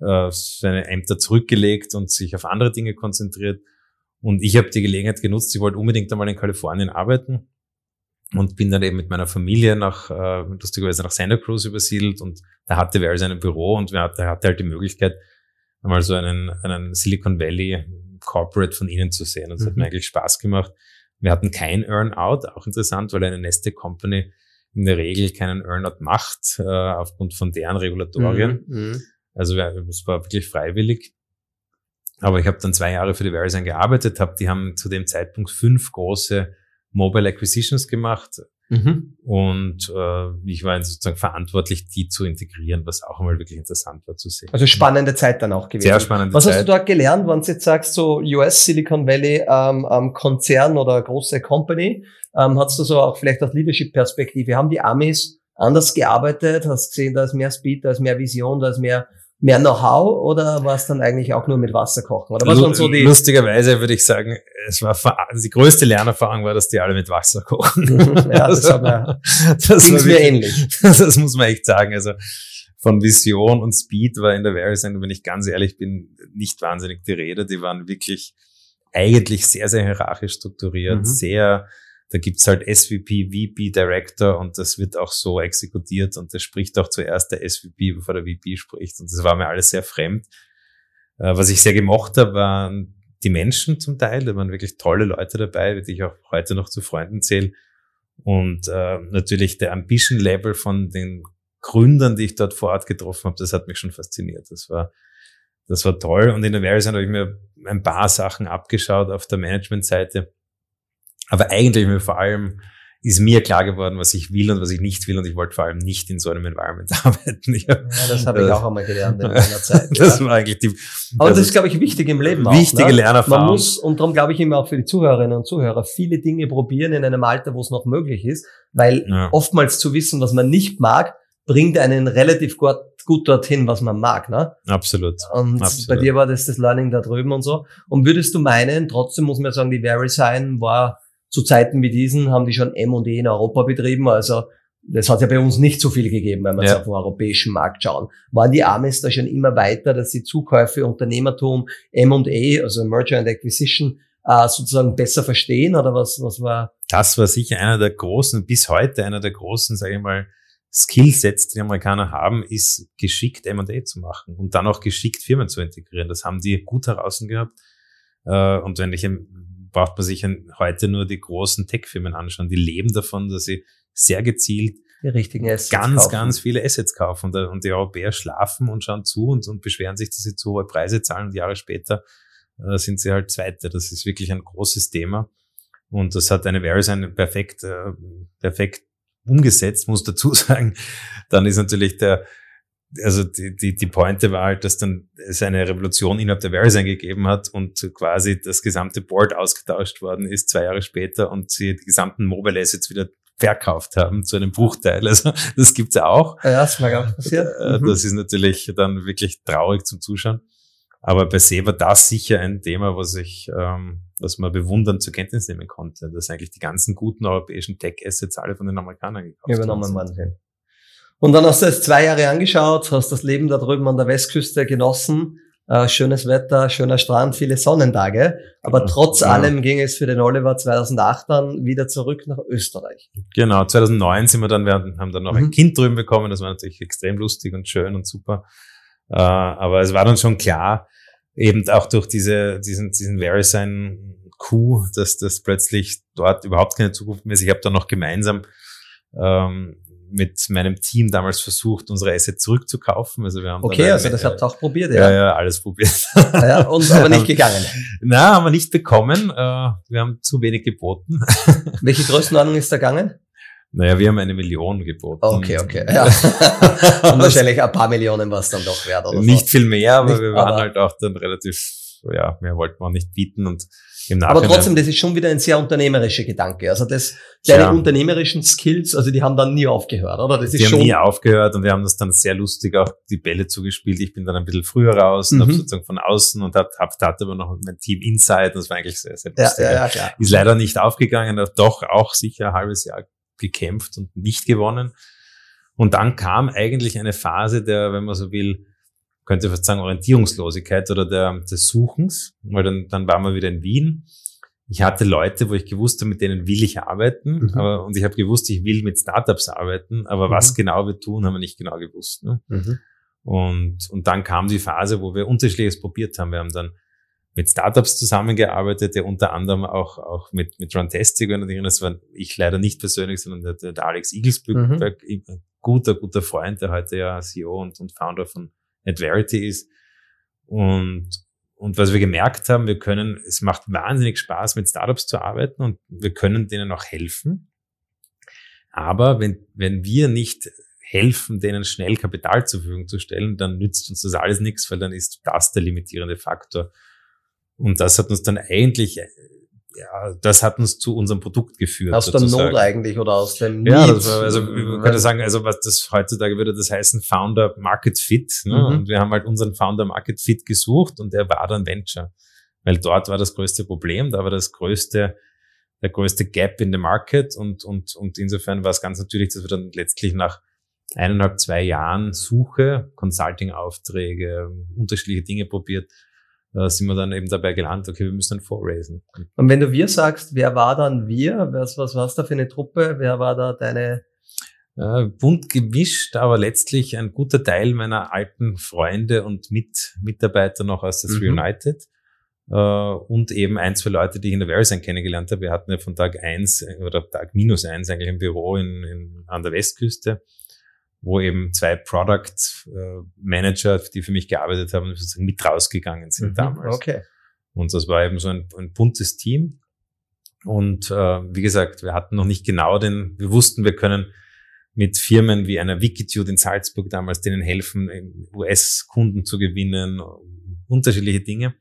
äh, seine Ämter zurückgelegt und sich auf andere Dinge konzentriert. Und ich habe die Gelegenheit genutzt, ich wollte unbedingt einmal in Kalifornien arbeiten und bin dann eben mit meiner Familie nach, äh, lustigerweise nach Santa Cruz übersiedelt und da hatte wer ein Büro und wir hatte, hatte halt die Möglichkeit, einmal so einen, einen Silicon Valley Corporate von ihnen zu sehen. Und das mhm. hat mir eigentlich Spaß gemacht. Wir hatten kein Earnout, auch interessant, weil eine Neste Company in der Regel keinen Earnout macht, äh, aufgrund von deren Regulatorien. Mhm. Also es war wirklich freiwillig. Aber ich habe dann zwei Jahre für die Verizon gearbeitet, hab, die haben zu dem Zeitpunkt fünf große Mobile Acquisitions gemacht. Mhm. Und äh, ich war sozusagen verantwortlich, die zu integrieren, was auch einmal wirklich interessant war zu sehen.
Also spannende Zeit dann auch gewesen.
Sehr spannende
was
Zeit.
Was hast du dort gelernt, wenn du jetzt sagst, so US Silicon Valley ähm, ähm, Konzern oder große Company? Ähm, hast du so auch vielleicht aus Leadership-Perspektive? Haben die Amis anders gearbeitet? Hast gesehen, da ist mehr Speed, da ist mehr Vision, da ist mehr mehr Know-how oder war es dann eigentlich auch nur mit Wasser kochen? Oder was waren so die
Lustigerweise würde ich sagen, es war also die größte Lernerfahrung war, dass die alle mit Wasser kochen.
ja, das, das, war, das ging mir ähnlich.
Das muss man echt sagen. Also von Vision und Speed war in der Verisend, wenn ich ganz ehrlich bin, nicht wahnsinnig die Rede. Die waren wirklich eigentlich sehr, sehr hierarchisch strukturiert, mhm. sehr da gibt's halt SVP, VP, Director und das wird auch so exekutiert und das spricht auch zuerst der SVP, bevor der VP spricht. Und das war mir alles sehr fremd. Äh, was ich sehr gemocht habe, waren die Menschen zum Teil, da waren wirklich tolle Leute dabei, die ich auch heute noch zu Freunden zähle. Und äh, natürlich der Ambition Level von den Gründern, die ich dort vor Ort getroffen habe, das hat mich schon fasziniert. Das war das war toll. Und in der Verizon habe ich mir ein paar Sachen abgeschaut auf der Managementseite aber eigentlich mir vor allem ist mir klar geworden, was ich will und was ich nicht will und ich wollte vor allem nicht in so einem Environment arbeiten.
Ja, ja das habe ich auch einmal gelernt in meiner Zeit.
das war eigentlich die.
Aber das ist, glaube ich, wichtig im Leben.
Wichtige auch, ne? Lernerfahrung.
Man muss, und darum glaube ich immer auch für die Zuhörerinnen und Zuhörer, viele Dinge probieren in einem Alter, wo es noch möglich ist, weil ja. oftmals zu wissen, was man nicht mag, bringt einen relativ gut, gut dorthin, was man mag. Ne?
Absolut.
Und
Absolut.
bei dir war das das Learning da drüben und so. Und würdest du meinen, trotzdem muss man sagen, die VeriSign war zu Zeiten wie diesen haben die schon M&E in Europa betrieben. Also das hat ja bei uns nicht so viel gegeben, wenn wir ja. jetzt auf den europäischen Markt schauen. Waren die Amis da schon immer weiter, dass sie Zukäufe, Unternehmertum, M&A, also Merger and Acquisition, äh, sozusagen besser verstehen oder was, was war?
Das war sicher einer der großen, bis heute einer der großen, sage ich mal, Skillsets, die, Amerikaner haben, ist geschickt M&A zu machen und dann auch geschickt Firmen zu integrieren. Das haben die gut heraus gehabt. Äh, und wenn ich braucht man sich heute nur die großen Tech-Firmen anschauen. Die leben davon, dass sie sehr gezielt
die richtigen Assets
ganz, kaufen. ganz viele Assets kaufen. Und, und, die Europäer schlafen und schauen zu und, und beschweren sich, dass sie zu hohe Preise zahlen. Und Jahre später äh, sind sie halt Zweite. Das ist wirklich ein großes Thema. Und das hat eine Verisign perfekt, äh, perfekt umgesetzt, muss dazu sagen. Dann ist natürlich der, also die, die, die Pointe war halt, dass dann es eine Revolution innerhalb der Verizon gegeben hat und quasi das gesamte Board ausgetauscht worden ist, zwei Jahre später und sie die gesamten Mobile Assets wieder verkauft haben zu einem Bruchteil. Also das gibt's ja auch.
Ja, das ist mir gar passiert.
Äh, mhm. Das ist natürlich dann wirklich traurig zum Zuschauen. Aber bei Se war das sicher ein Thema, was ich, ähm, was man bewundern zur Kenntnis nehmen konnte, dass eigentlich die ganzen guten europäischen Tech-Assets alle von den Amerikanern gekauft
Übernommen worden sind. Und dann hast du es zwei Jahre angeschaut, hast das Leben da drüben an der Westküste genossen. Äh, schönes Wetter, schöner Strand, viele Sonnentage. Aber trotz ja. allem ging es für den Oliver 2008 dann wieder zurück nach Österreich.
Genau, 2009 sind wir dann, wir haben dann noch mhm. ein Kind drüben bekommen. Das war natürlich extrem lustig und schön und super. Äh, aber es war dann schon klar, eben auch durch diese, diesen, diesen Verisign Coup, dass das plötzlich dort überhaupt keine Zukunft mehr ist. Ich habe dann noch gemeinsam ähm, mit meinem Team damals versucht, unsere Assets zurückzukaufen. Also wir haben
okay, eine, also das habt ihr auch probiert,
ja? Ja, ja, alles probiert.
Ja, und aber nicht gegangen.
Na, haben wir nicht bekommen. Äh, wir haben zu wenig geboten.
Welche Größenordnung ist da gegangen?
Naja, wir haben eine Million geboten.
Okay, okay. Ja. und wahrscheinlich ein paar Millionen war es dann doch wert, oder?
Nicht so. viel mehr, aber nicht, wir waren aber halt auch dann relativ, ja, mehr wollten wir nicht bieten und
aber trotzdem, das ist schon wieder ein sehr unternehmerischer Gedanke. Also das, deine ja. unternehmerischen Skills, also die haben dann nie aufgehört, oder? Das
ist die schon haben nie aufgehört und wir haben das dann sehr lustig auch die Bälle zugespielt. Ich bin dann ein bisschen früher raus, mhm. sozusagen von außen und hab, hab, hatte aber noch mein Team Inside und das war eigentlich sehr, sehr lustig. Ja, ja, ja, Ist leider nicht aufgegangen, doch auch sicher ein halbes Jahr gekämpft und nicht gewonnen. Und dann kam eigentlich eine Phase der, wenn man so will, könnte fast sagen, Orientierungslosigkeit oder der, des Suchens, weil dann, dann waren wir wieder in Wien. Ich hatte Leute, wo ich gewusst habe, mit denen will ich arbeiten, mhm. aber, und ich habe gewusst, ich will mit Startups arbeiten, aber mhm. was genau wir tun, haben wir nicht genau gewusst. Ne? Mhm. Und, und dann kam die Phase, wo wir unterschiedliches probiert haben. Wir haben dann mit Startups zusammengearbeitet, der unter anderem auch, auch mit, mit Runtastic, das war ich leider nicht persönlich, sondern der, der Alex Igelsbück, mhm. guter, guter Freund, der heute ja CEO und, und Founder von Adverity ist. Und, und was wir gemerkt haben, wir können, es macht wahnsinnig Spaß, mit Startups zu arbeiten und wir können denen auch helfen. Aber wenn, wenn wir nicht helfen, denen schnell Kapital zur Verfügung zu stellen, dann nützt uns das alles nichts, weil dann ist das der limitierende Faktor. Und das hat uns dann eigentlich ja, das hat uns zu unserem Produkt geführt.
Aus der Not eigentlich oder aus dem
Need? Ja, das war, also man könnte sagen, also was das heutzutage würde das heißen Founder Market Fit. Ne? Mhm. Und wir haben halt unseren Founder Market Fit gesucht und der war dann Venture. Weil dort war das größte Problem, da war das größte, der größte Gap in the Market und, und, und insofern war es ganz natürlich, dass wir dann letztlich nach eineinhalb, zwei Jahren Suche, Consulting-Aufträge, unterschiedliche Dinge probiert, da sind wir dann eben dabei gelandet, okay, wir müssen dann vorraisen.
Und wenn du wir sagst, wer war dann wir? Was, was war es da für eine Truppe? Wer war da deine?
Äh, bunt gemischt, aber letztlich ein guter Teil meiner alten Freunde und Mit Mitarbeiter noch aus der mhm. United. Äh, und eben ein, zwei Leute, die ich in der Verisign kennengelernt habe. Wir hatten ja von Tag eins oder Tag minus eins eigentlich ein Büro in, in, an der Westküste wo eben zwei Product äh, Manager, die für mich gearbeitet haben, sozusagen mit rausgegangen sind mhm, damals.
Okay.
Und das war eben so ein, ein buntes Team. Und äh, wie gesagt, wir hatten noch nicht genau den, wir wussten, wir können mit Firmen wie einer Wikitude in Salzburg damals denen helfen, US-Kunden zu gewinnen, unterschiedliche Dinge.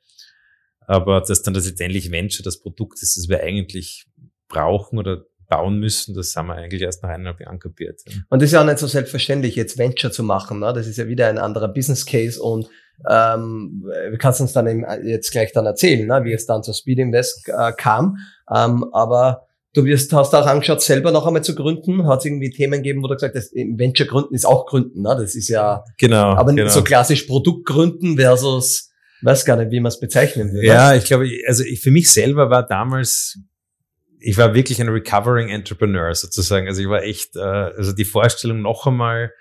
Aber dass dann das letztendlich Venture das Produkt ist, das wir eigentlich brauchen oder bauen müssen, das haben wir eigentlich erst nach eineinhalb Jahren kapiert.
Und das ist ja auch nicht so selbstverständlich, jetzt Venture zu machen. Ne? Das ist ja wieder ein anderer Business Case und ähm, wir kannst uns dann eben jetzt gleich dann erzählen, ne? wie es dann zur Speed Invest äh, kam. Ähm, aber du wirst, hast auch angeschaut, selber noch einmal zu gründen. Hat es irgendwie Themen gegeben, wo du gesagt hast, Venture gründen ist auch gründen. Ne? Das ist ja,
genau,
aber
genau.
so klassisch Produkt gründen versus, weiß gar nicht, wie man es bezeichnen würde.
Ja, ich glaube, also ich, für mich selber war damals ich war wirklich ein recovering Entrepreneur sozusagen. Also ich war echt, äh, also die Vorstellung noch einmal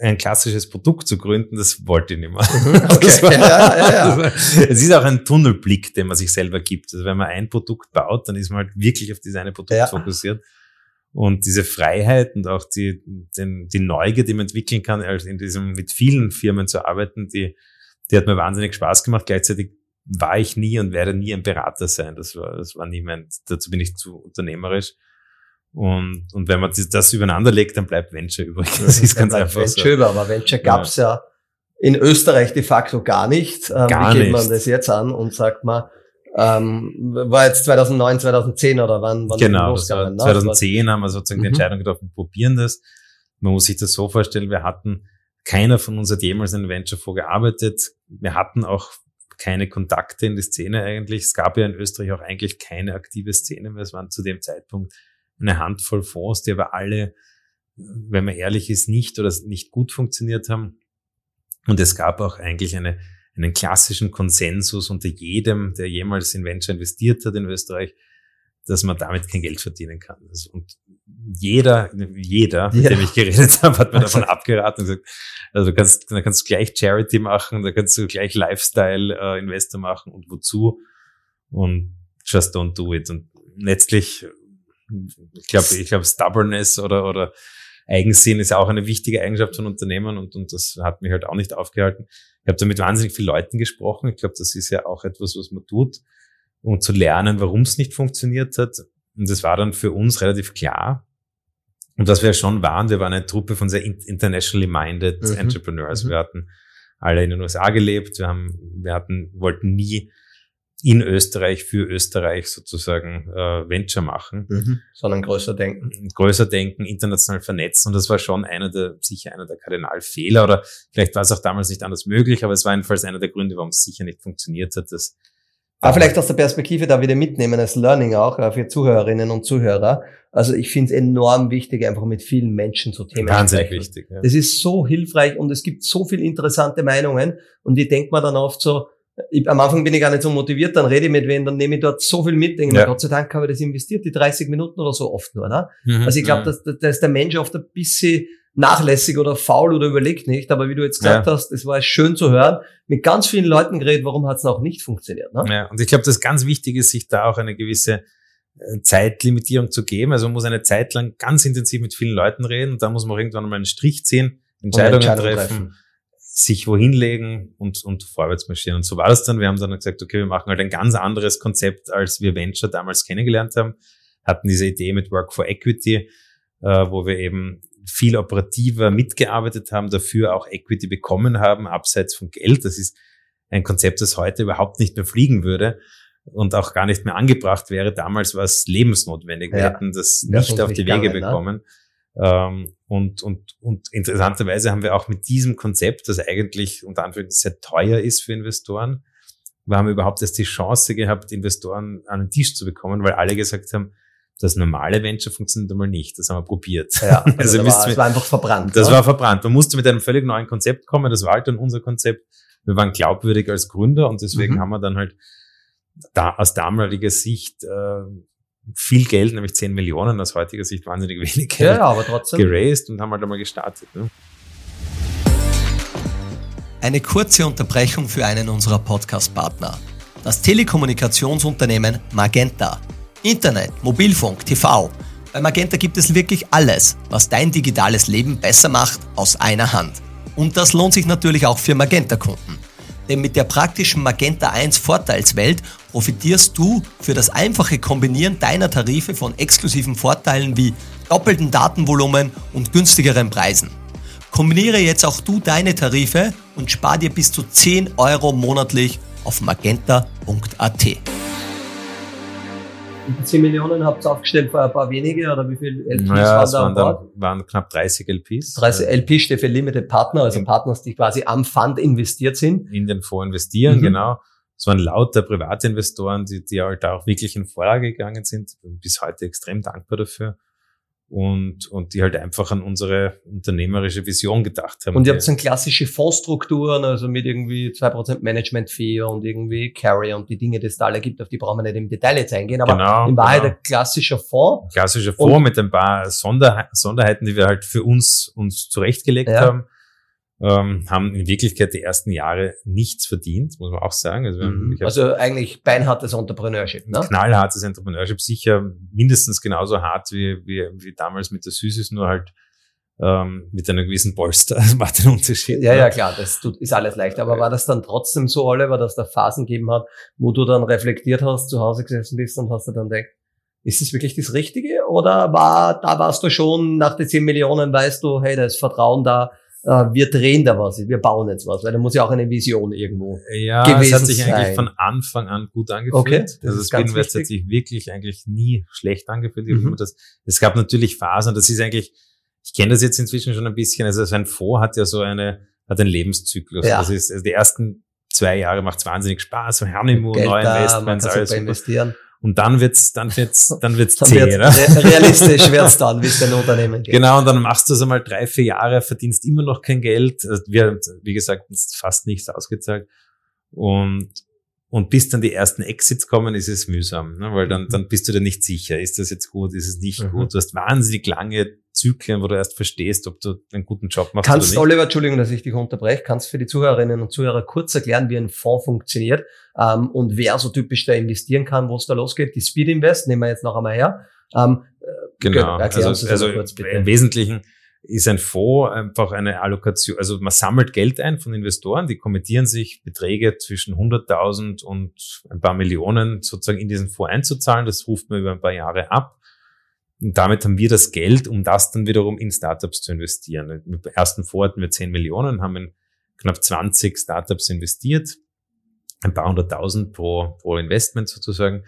ein klassisches Produkt zu gründen, das wollte ich nicht mehr. Mhm, okay. War, ja, ja, ja. es ist auch ein Tunnelblick, den man sich selber gibt. Also wenn man ein Produkt baut, dann ist man halt wirklich auf dieses eine Produkt fokussiert. Und diese Freiheit und auch die, den, die Neugier, die man entwickeln kann, also in diesem, mit vielen Firmen zu arbeiten, die, die hat mir wahnsinnig Spaß gemacht. Gleichzeitig war ich nie und werde nie ein Berater sein. Das war, das war niemand, dazu bin ich zu unternehmerisch. Und, und wenn man das übereinander legt, dann bleibt Venture übrig.
Das ist ganz einfach Venture so. über, aber Venture gab's ja. ja in Österreich de facto gar nicht.
Ähm, gar
wie
geht
man das jetzt an und sagt mal, ähm, war jetzt 2009, 2010 oder wann? wann
genau, das war, 2010 haben wir sozusagen mhm. die Entscheidung getroffen, probieren das. Man muss sich das so vorstellen, wir hatten, keiner von uns hat jemals in Venture vorgearbeitet. Wir hatten auch keine Kontakte in die Szene eigentlich. Es gab ja in Österreich auch eigentlich keine aktive Szene mehr. Es waren zu dem Zeitpunkt eine Handvoll Fonds, die aber alle, wenn man ehrlich ist, nicht oder nicht gut funktioniert haben. Und es gab auch eigentlich eine, einen klassischen Konsensus unter jedem, der jemals in Venture investiert hat in Österreich, dass man damit kein Geld verdienen kann. Also, und jeder, jeder, mit ja. dem ich geredet habe, hat mir davon abgeraten und gesagt, also du kannst, dann kannst du gleich Charity machen, da kannst du gleich Lifestyle-Investor äh, machen und wozu? Und just don't do it. Und letztlich ich glaube, ich glaube, Stubbornness oder, oder Eigensinn ist auch eine wichtige Eigenschaft von Unternehmen und, und das hat mich halt auch nicht aufgehalten. Ich habe da mit wahnsinnig vielen Leuten gesprochen. Ich glaube, das ist ja auch etwas, was man tut, um zu lernen, warum es nicht funktioniert hat. Und das war dann für uns relativ klar. Und was wir schon waren, wir waren eine Truppe von sehr internationally minded mhm. Entrepreneurs. Mhm. Wir hatten alle in den USA gelebt. Wir haben, wir hatten, wollten nie in Österreich für Österreich sozusagen äh, Venture machen.
Mhm. Sondern größer denken.
Größer denken, international vernetzen. Und das war schon einer der, sicher einer der Kardinalfehler. Oder vielleicht war es auch damals nicht anders möglich, aber es war jedenfalls einer der Gründe, warum es sicher nicht funktioniert hat. Dass
aber vielleicht aus der Perspektive da wieder mitnehmen als Learning auch äh, für Zuhörerinnen und Zuhörer. Also ich finde es enorm wichtig, einfach mit vielen Menschen zu Themen
Wahnsinnig sprechen. wichtig.
Ja. Das ist so hilfreich und es gibt so viele interessante Meinungen und ich denke mir dann oft so, ich, am Anfang bin ich gar nicht so motiviert, dann rede ich mit wem, dann nehme ich dort so viel mit, denke ja. Gott sei Dank habe ich das investiert, die 30 Minuten oder so oft nur. Ne? Mhm, also ich glaube, dass, dass ist der Mensch oft ein bisschen nachlässig oder faul oder überlegt nicht, aber wie du jetzt gesagt ja. hast, es war schön zu hören, mit ganz vielen Leuten geredet, warum hat es noch nicht funktioniert. Ne?
Ja, und ich glaube, das ganz wichtig ist, sich da auch eine gewisse äh, Zeitlimitierung zu geben. Also man muss eine Zeit lang ganz intensiv mit vielen Leuten reden und dann muss man auch irgendwann mal einen Strich ziehen, Entscheidungen, Entscheidungen treffen. treffen sich wohin legen und, und vorwärts marschieren. Und so war das dann. Wir haben dann gesagt, okay, wir machen halt ein ganz anderes Konzept, als wir Venture damals kennengelernt haben. Hatten diese Idee mit Work for Equity, äh, wo wir eben viel operativer mitgearbeitet haben, dafür auch Equity bekommen haben, abseits von Geld. Das ist ein Konzept, das heute überhaupt nicht mehr fliegen würde und auch gar nicht mehr angebracht wäre. Damals war es lebensnotwendig. Wir ja. hätten das nicht auf die Wege gegangen, ne? bekommen. Ne? Und, und, und interessanterweise haben wir auch mit diesem Konzept, das eigentlich unter Anführungszeichen sehr teuer ist für Investoren, wir haben überhaupt erst die Chance gehabt, Investoren an den Tisch zu bekommen, weil alle gesagt haben, das normale Venture funktioniert einmal nicht. Das haben wir probiert.
Ja, also, also war, es war einfach verbrannt.
Das oder? war verbrannt. Man musste mit einem völlig neuen Konzept kommen. Das war halt dann unser Konzept. Wir waren glaubwürdig als Gründer und deswegen mhm. haben wir dann halt da aus damaliger Sicht äh, viel Geld, nämlich 10 Millionen aus heutiger Sicht wahnsinnig wenig
Geld, ja, aber trotzdem.
geraced und haben halt einmal gestartet. Ne?
Eine kurze Unterbrechung für einen unserer Podcast-Partner. Das Telekommunikationsunternehmen Magenta. Internet, Mobilfunk, TV. Bei Magenta gibt es wirklich alles, was dein digitales Leben besser macht, aus einer Hand. Und das lohnt sich natürlich auch für Magenta-Kunden. Denn mit der praktischen Magenta 1 Vorteilswelt profitierst du für das einfache Kombinieren deiner Tarife von exklusiven Vorteilen wie doppelten Datenvolumen und günstigeren Preisen. Kombiniere jetzt auch du deine Tarife und spar dir bis zu 10 Euro monatlich auf magenta.at.
Die 10 Millionen habt ihr aufgestellt für ein paar wenige oder wie viele LPs naja, waren da? Waren, dann, waren knapp 30 LPs.
30 LPs steht für Limited Partner, also Partners, die quasi am Fund investiert sind.
In den Fonds investieren, mhm. genau. Es waren lauter Privatinvestoren, die, die halt auch wirklich in Vorlage gegangen sind. Bis heute extrem dankbar dafür und, und die halt einfach an unsere unternehmerische Vision gedacht haben.
Und ihr habt so klassische Fondsstrukturen, also mit irgendwie zwei Prozent Management-Fee und irgendwie Carry und die Dinge, die es da alle gibt, auf die brauchen wir nicht im Detail jetzt eingehen, aber genau, in Wahrheit genau. ein klassischer Fonds.
Klassischer Fonds mit ein paar Sonder Sonderheiten, die wir halt für uns, uns zurechtgelegt ja. haben ähm, haben in Wirklichkeit die ersten Jahre nichts verdient, muss man auch sagen.
Also, mhm. also eigentlich beinhartes Entrepreneurship, ne?
Knallhartes Entrepreneurship, sicher mindestens genauso hart wie, wie, wie damals mit der Süßes, nur halt ähm, mit einer gewissen Polster. Das macht den Unterschied.
Ja, ne? ja, klar, das tut, ist alles leicht. Aber war das dann trotzdem so, Oliver, dass da Phasen gegeben hat, wo du dann reflektiert hast, zu Hause gesessen bist und hast du dann gedacht, ist es wirklich das Richtige? Oder war, da warst du schon nach den 10 Millionen, weißt du, hey, da ist Vertrauen da, wir drehen da was, wir bauen jetzt was, weil da muss ja auch eine Vision irgendwo
ja, gewesen es hat sich sein. eigentlich von Anfang an gut angefühlt. Okay, das also das Spinvest hat sich wirklich eigentlich nie schlecht angefühlt. Mhm. Das, es gab natürlich Phasen, das ist eigentlich, ich kenne das jetzt inzwischen schon ein bisschen, also sein Fonds hat ja so eine, hat einen Lebenszyklus. Ja. Das ist, also die ersten zwei Jahre macht es wahnsinnig Spaß, Honeymoon, Geld neue Investments, alles.
Investieren.
Und dann wird's, dann wird's, dann wird's dann zäh, wird's,
ne? Realistisch wird's dann, wie es dein Unternehmen
geht. Genau, und dann machst du es einmal drei, vier Jahre, verdienst immer noch kein Geld. Also wir, wie gesagt, uns fast nichts ausgezahlt. Und, und bis dann die ersten Exits kommen, ist es mühsam, ne? weil dann, mhm. dann bist du dir nicht sicher, ist das jetzt gut, ist es nicht mhm. gut. Du hast wahnsinnig lange Zyklen, wo du erst verstehst, ob du einen guten Job machst
kannst, oder nicht. Oliver, Entschuldigung, dass ich dich unterbreche, kannst für die Zuhörerinnen und Zuhörer kurz erklären, wie ein Fonds funktioniert ähm, und wer so typisch da investieren kann, wo es da losgeht. Die Speed Invest nehmen wir jetzt noch einmal her.
Ähm, äh, genau, also, also kurz, im Wesentlichen ist ein Fonds einfach eine Allokation, also man sammelt Geld ein von Investoren, die kommentieren sich Beträge zwischen 100.000 und ein paar Millionen sozusagen in diesen Fonds einzuzahlen. Das ruft man über ein paar Jahre ab und damit haben wir das Geld, um das dann wiederum in Startups zu investieren. Im ersten Fonds hatten wir 10 Millionen, haben in knapp 20 Startups investiert, ein paar hunderttausend pro, pro Investment sozusagen,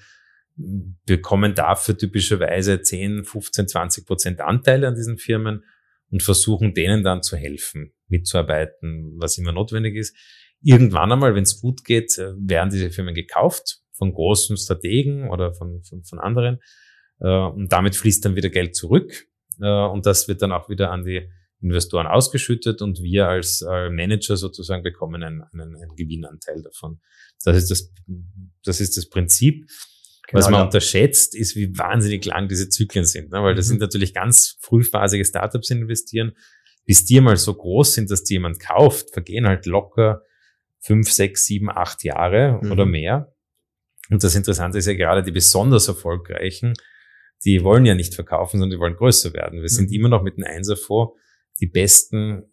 bekommen dafür typischerweise 10, 15, 20 Prozent Anteile an diesen Firmen und versuchen denen dann zu helfen, mitzuarbeiten, was immer notwendig ist. Irgendwann einmal, wenn es gut geht, werden diese Firmen gekauft von großen Strategen oder von, von, von anderen äh, und damit fließt dann wieder Geld zurück. Äh, und das wird dann auch wieder an die Investoren ausgeschüttet und wir als äh, Manager sozusagen bekommen einen, einen, einen Gewinnanteil davon. Das ist das, das ist das Prinzip. Genau, Was man ja. unterschätzt, ist, wie wahnsinnig lang diese Zyklen sind, ne? weil das mhm. sind natürlich ganz frühphasige Startups investieren. Bis die mal so groß sind, dass die jemand kauft, vergehen halt locker fünf, sechs, sieben, acht Jahre mhm. oder mehr. Und das Interessante ist ja gerade die besonders erfolgreichen, die wollen ja nicht verkaufen, sondern die wollen größer werden. Wir sind mhm. immer noch mit dem Einserfonds die besten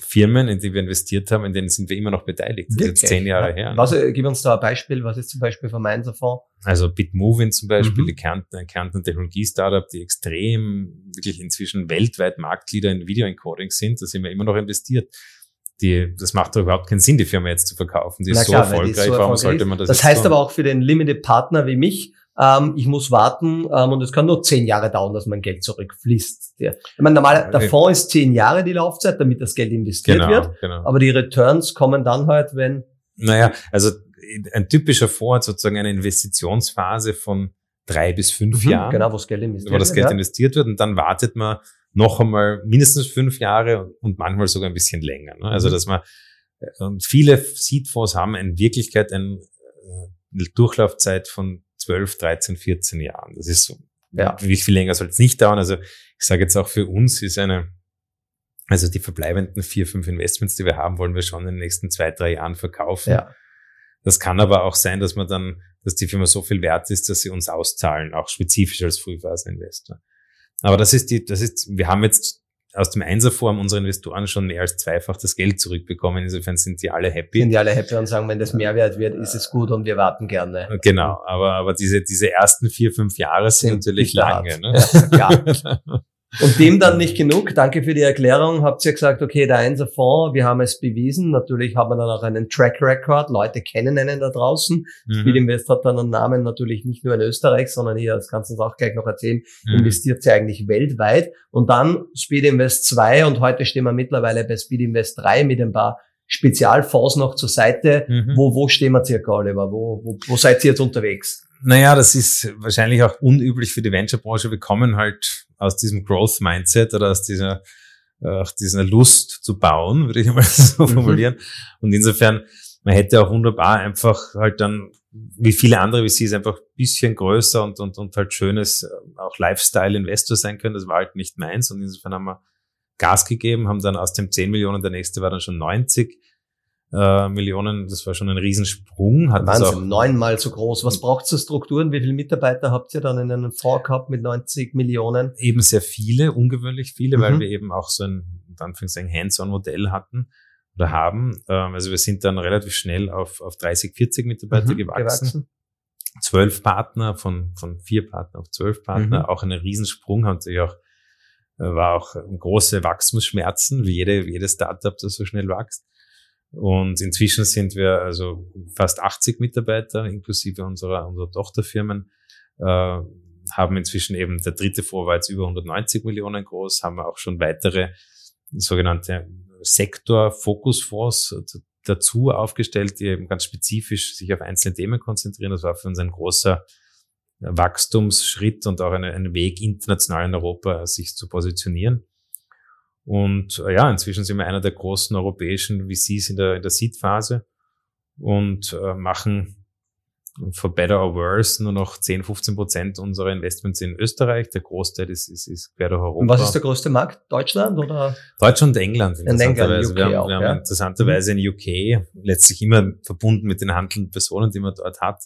Firmen, in die wir investiert haben, in denen sind wir immer noch beteiligt. Das ist jetzt zehn Jahre her.
Was, äh, gib uns da ein Beispiel. Was ist zum Beispiel vom Einserfonds?
Also Bitmovin zum Beispiel, mhm. die Kärnten, Kärnten Technologie-Startup, die extrem, wirklich inzwischen weltweit Marktleader in Video-Encoding sind. Da sind wir immer noch investiert. Die, das macht doch überhaupt keinen Sinn, die Firma jetzt zu verkaufen. Die ist, klar, so, erfolgreich. So Warum sollte man das
Das heißt tun? aber auch für den Limited Partner wie mich, ähm, ich muss warten ähm, und es kann nur zehn Jahre dauern, dass mein Geld zurückfließt. Der, ich meine, normal, der Fonds ist zehn Jahre die Laufzeit, damit das Geld investiert genau, wird, genau. aber die Returns kommen dann halt, wenn...
Naja, also ein typischer Fonds hat sozusagen eine Investitionsphase von drei bis fünf mhm, Jahren.
Genau, wo das Geld investiert wird.
Wo das Geld ja. investiert wird und dann wartet man noch einmal mindestens fünf Jahre und manchmal sogar ein bisschen länger. Ne? Also, mhm. dass man, und viele Seed-Fonds haben in Wirklichkeit eine äh, Durchlaufzeit von 12, 13, 14 Jahren. Das ist so. Ja. Wie viel länger soll es nicht dauern? Also ich sage jetzt auch für uns ist eine, also die verbleibenden vier, fünf Investments, die wir haben, wollen wir schon in den nächsten zwei, drei Jahren verkaufen. Ja. Das kann aber auch sein, dass man dann, dass die Firma so viel wert ist, dass sie uns auszahlen, auch spezifisch als Frühphaseninvestor. Aber das ist die, das ist, wir haben jetzt aus dem Einserform unsere Investoren schon mehr als zweifach das Geld zurückbekommen. Insofern sind die alle happy.
Sind die alle happy und sagen, wenn das Mehrwert wird, ist es gut und wir warten gerne.
Genau, aber, aber diese, diese ersten vier, fünf Jahre sind, sind natürlich lange. Ne?
Ja, ja. Und dem dann nicht genug. Danke für die Erklärung. Habt ihr gesagt, okay, der Einser Fonds, wir haben es bewiesen. Natürlich haben wir dann auch einen Track Record. Leute kennen einen da draußen. Mhm. Speedinvest hat dann einen Namen natürlich nicht nur in Österreich, sondern hier, das kannst du uns auch gleich noch erzählen, mhm. investiert sie eigentlich weltweit. Und dann Speedinvest 2 und heute stehen wir mittlerweile bei Speedinvest 3 mit ein paar Spezialfonds noch zur Seite. Mhm. Wo, wo stehen wir circa, Oliver? Wo, wo, wo seid ihr jetzt unterwegs?
Naja, das ist wahrscheinlich auch unüblich für die Venture-Branche. Wir kommen halt aus diesem Growth-Mindset oder aus dieser, aus dieser Lust zu bauen, würde ich mal so mhm. formulieren. Und insofern, man hätte auch wunderbar einfach halt dann, wie viele andere VCs, einfach ein bisschen größer und, und, und halt schönes, auch Lifestyle-Investor sein können. Das war halt nicht meins. Und insofern haben wir Gas gegeben, haben dann aus dem 10 Millionen, der nächste war dann schon 90 äh, Millionen, das war schon ein Riesensprung.
Hat Wahnsinn, neunmal so groß. Was braucht es für Strukturen? Wie viele Mitarbeiter habt ihr dann in einem Fonds gehabt mit 90 Millionen?
Eben sehr viele, ungewöhnlich viele, mhm. weil wir eben auch so ein, in Anführungszeichen, Hands-on-Modell hatten oder haben. Ähm, also wir sind dann relativ schnell auf, auf 30, 40 Mitarbeiter mhm, gewachsen. gewachsen. Zwölf Partner, von, von vier Partner auf zwölf Partner, mhm. auch einen Riesensprung, hat sich auch, äh, war auch große Wachstumsschmerzen, wie jede, wie jedes Startup, das so schnell wächst. Und inzwischen sind wir also fast 80 Mitarbeiter, inklusive unserer, unserer Tochterfirmen, äh, haben inzwischen eben der dritte Fonds war jetzt über 190 Millionen groß, haben wir auch schon weitere sogenannte Sektor-Fokusfonds dazu aufgestellt, die eben ganz spezifisch sich auf einzelne Themen konzentrieren. Das war für uns ein großer Wachstumsschritt und auch ein, ein Weg international in Europa, sich zu positionieren. Und äh, ja, inzwischen sind wir einer der großen europäischen VCs in der, in der Seed-Phase und äh, machen for better or worse nur noch 10, 15 Prozent unserer Investments in Österreich. Der Großteil ist, ist, ist quer durch Europa.
Und was ist der größte Markt? Deutschland oder?
Deutschland und England. In England, UK wir haben, auch, wir haben ja? interessanterweise in UK letztlich immer verbunden mit den handelnden Personen, die man dort hat,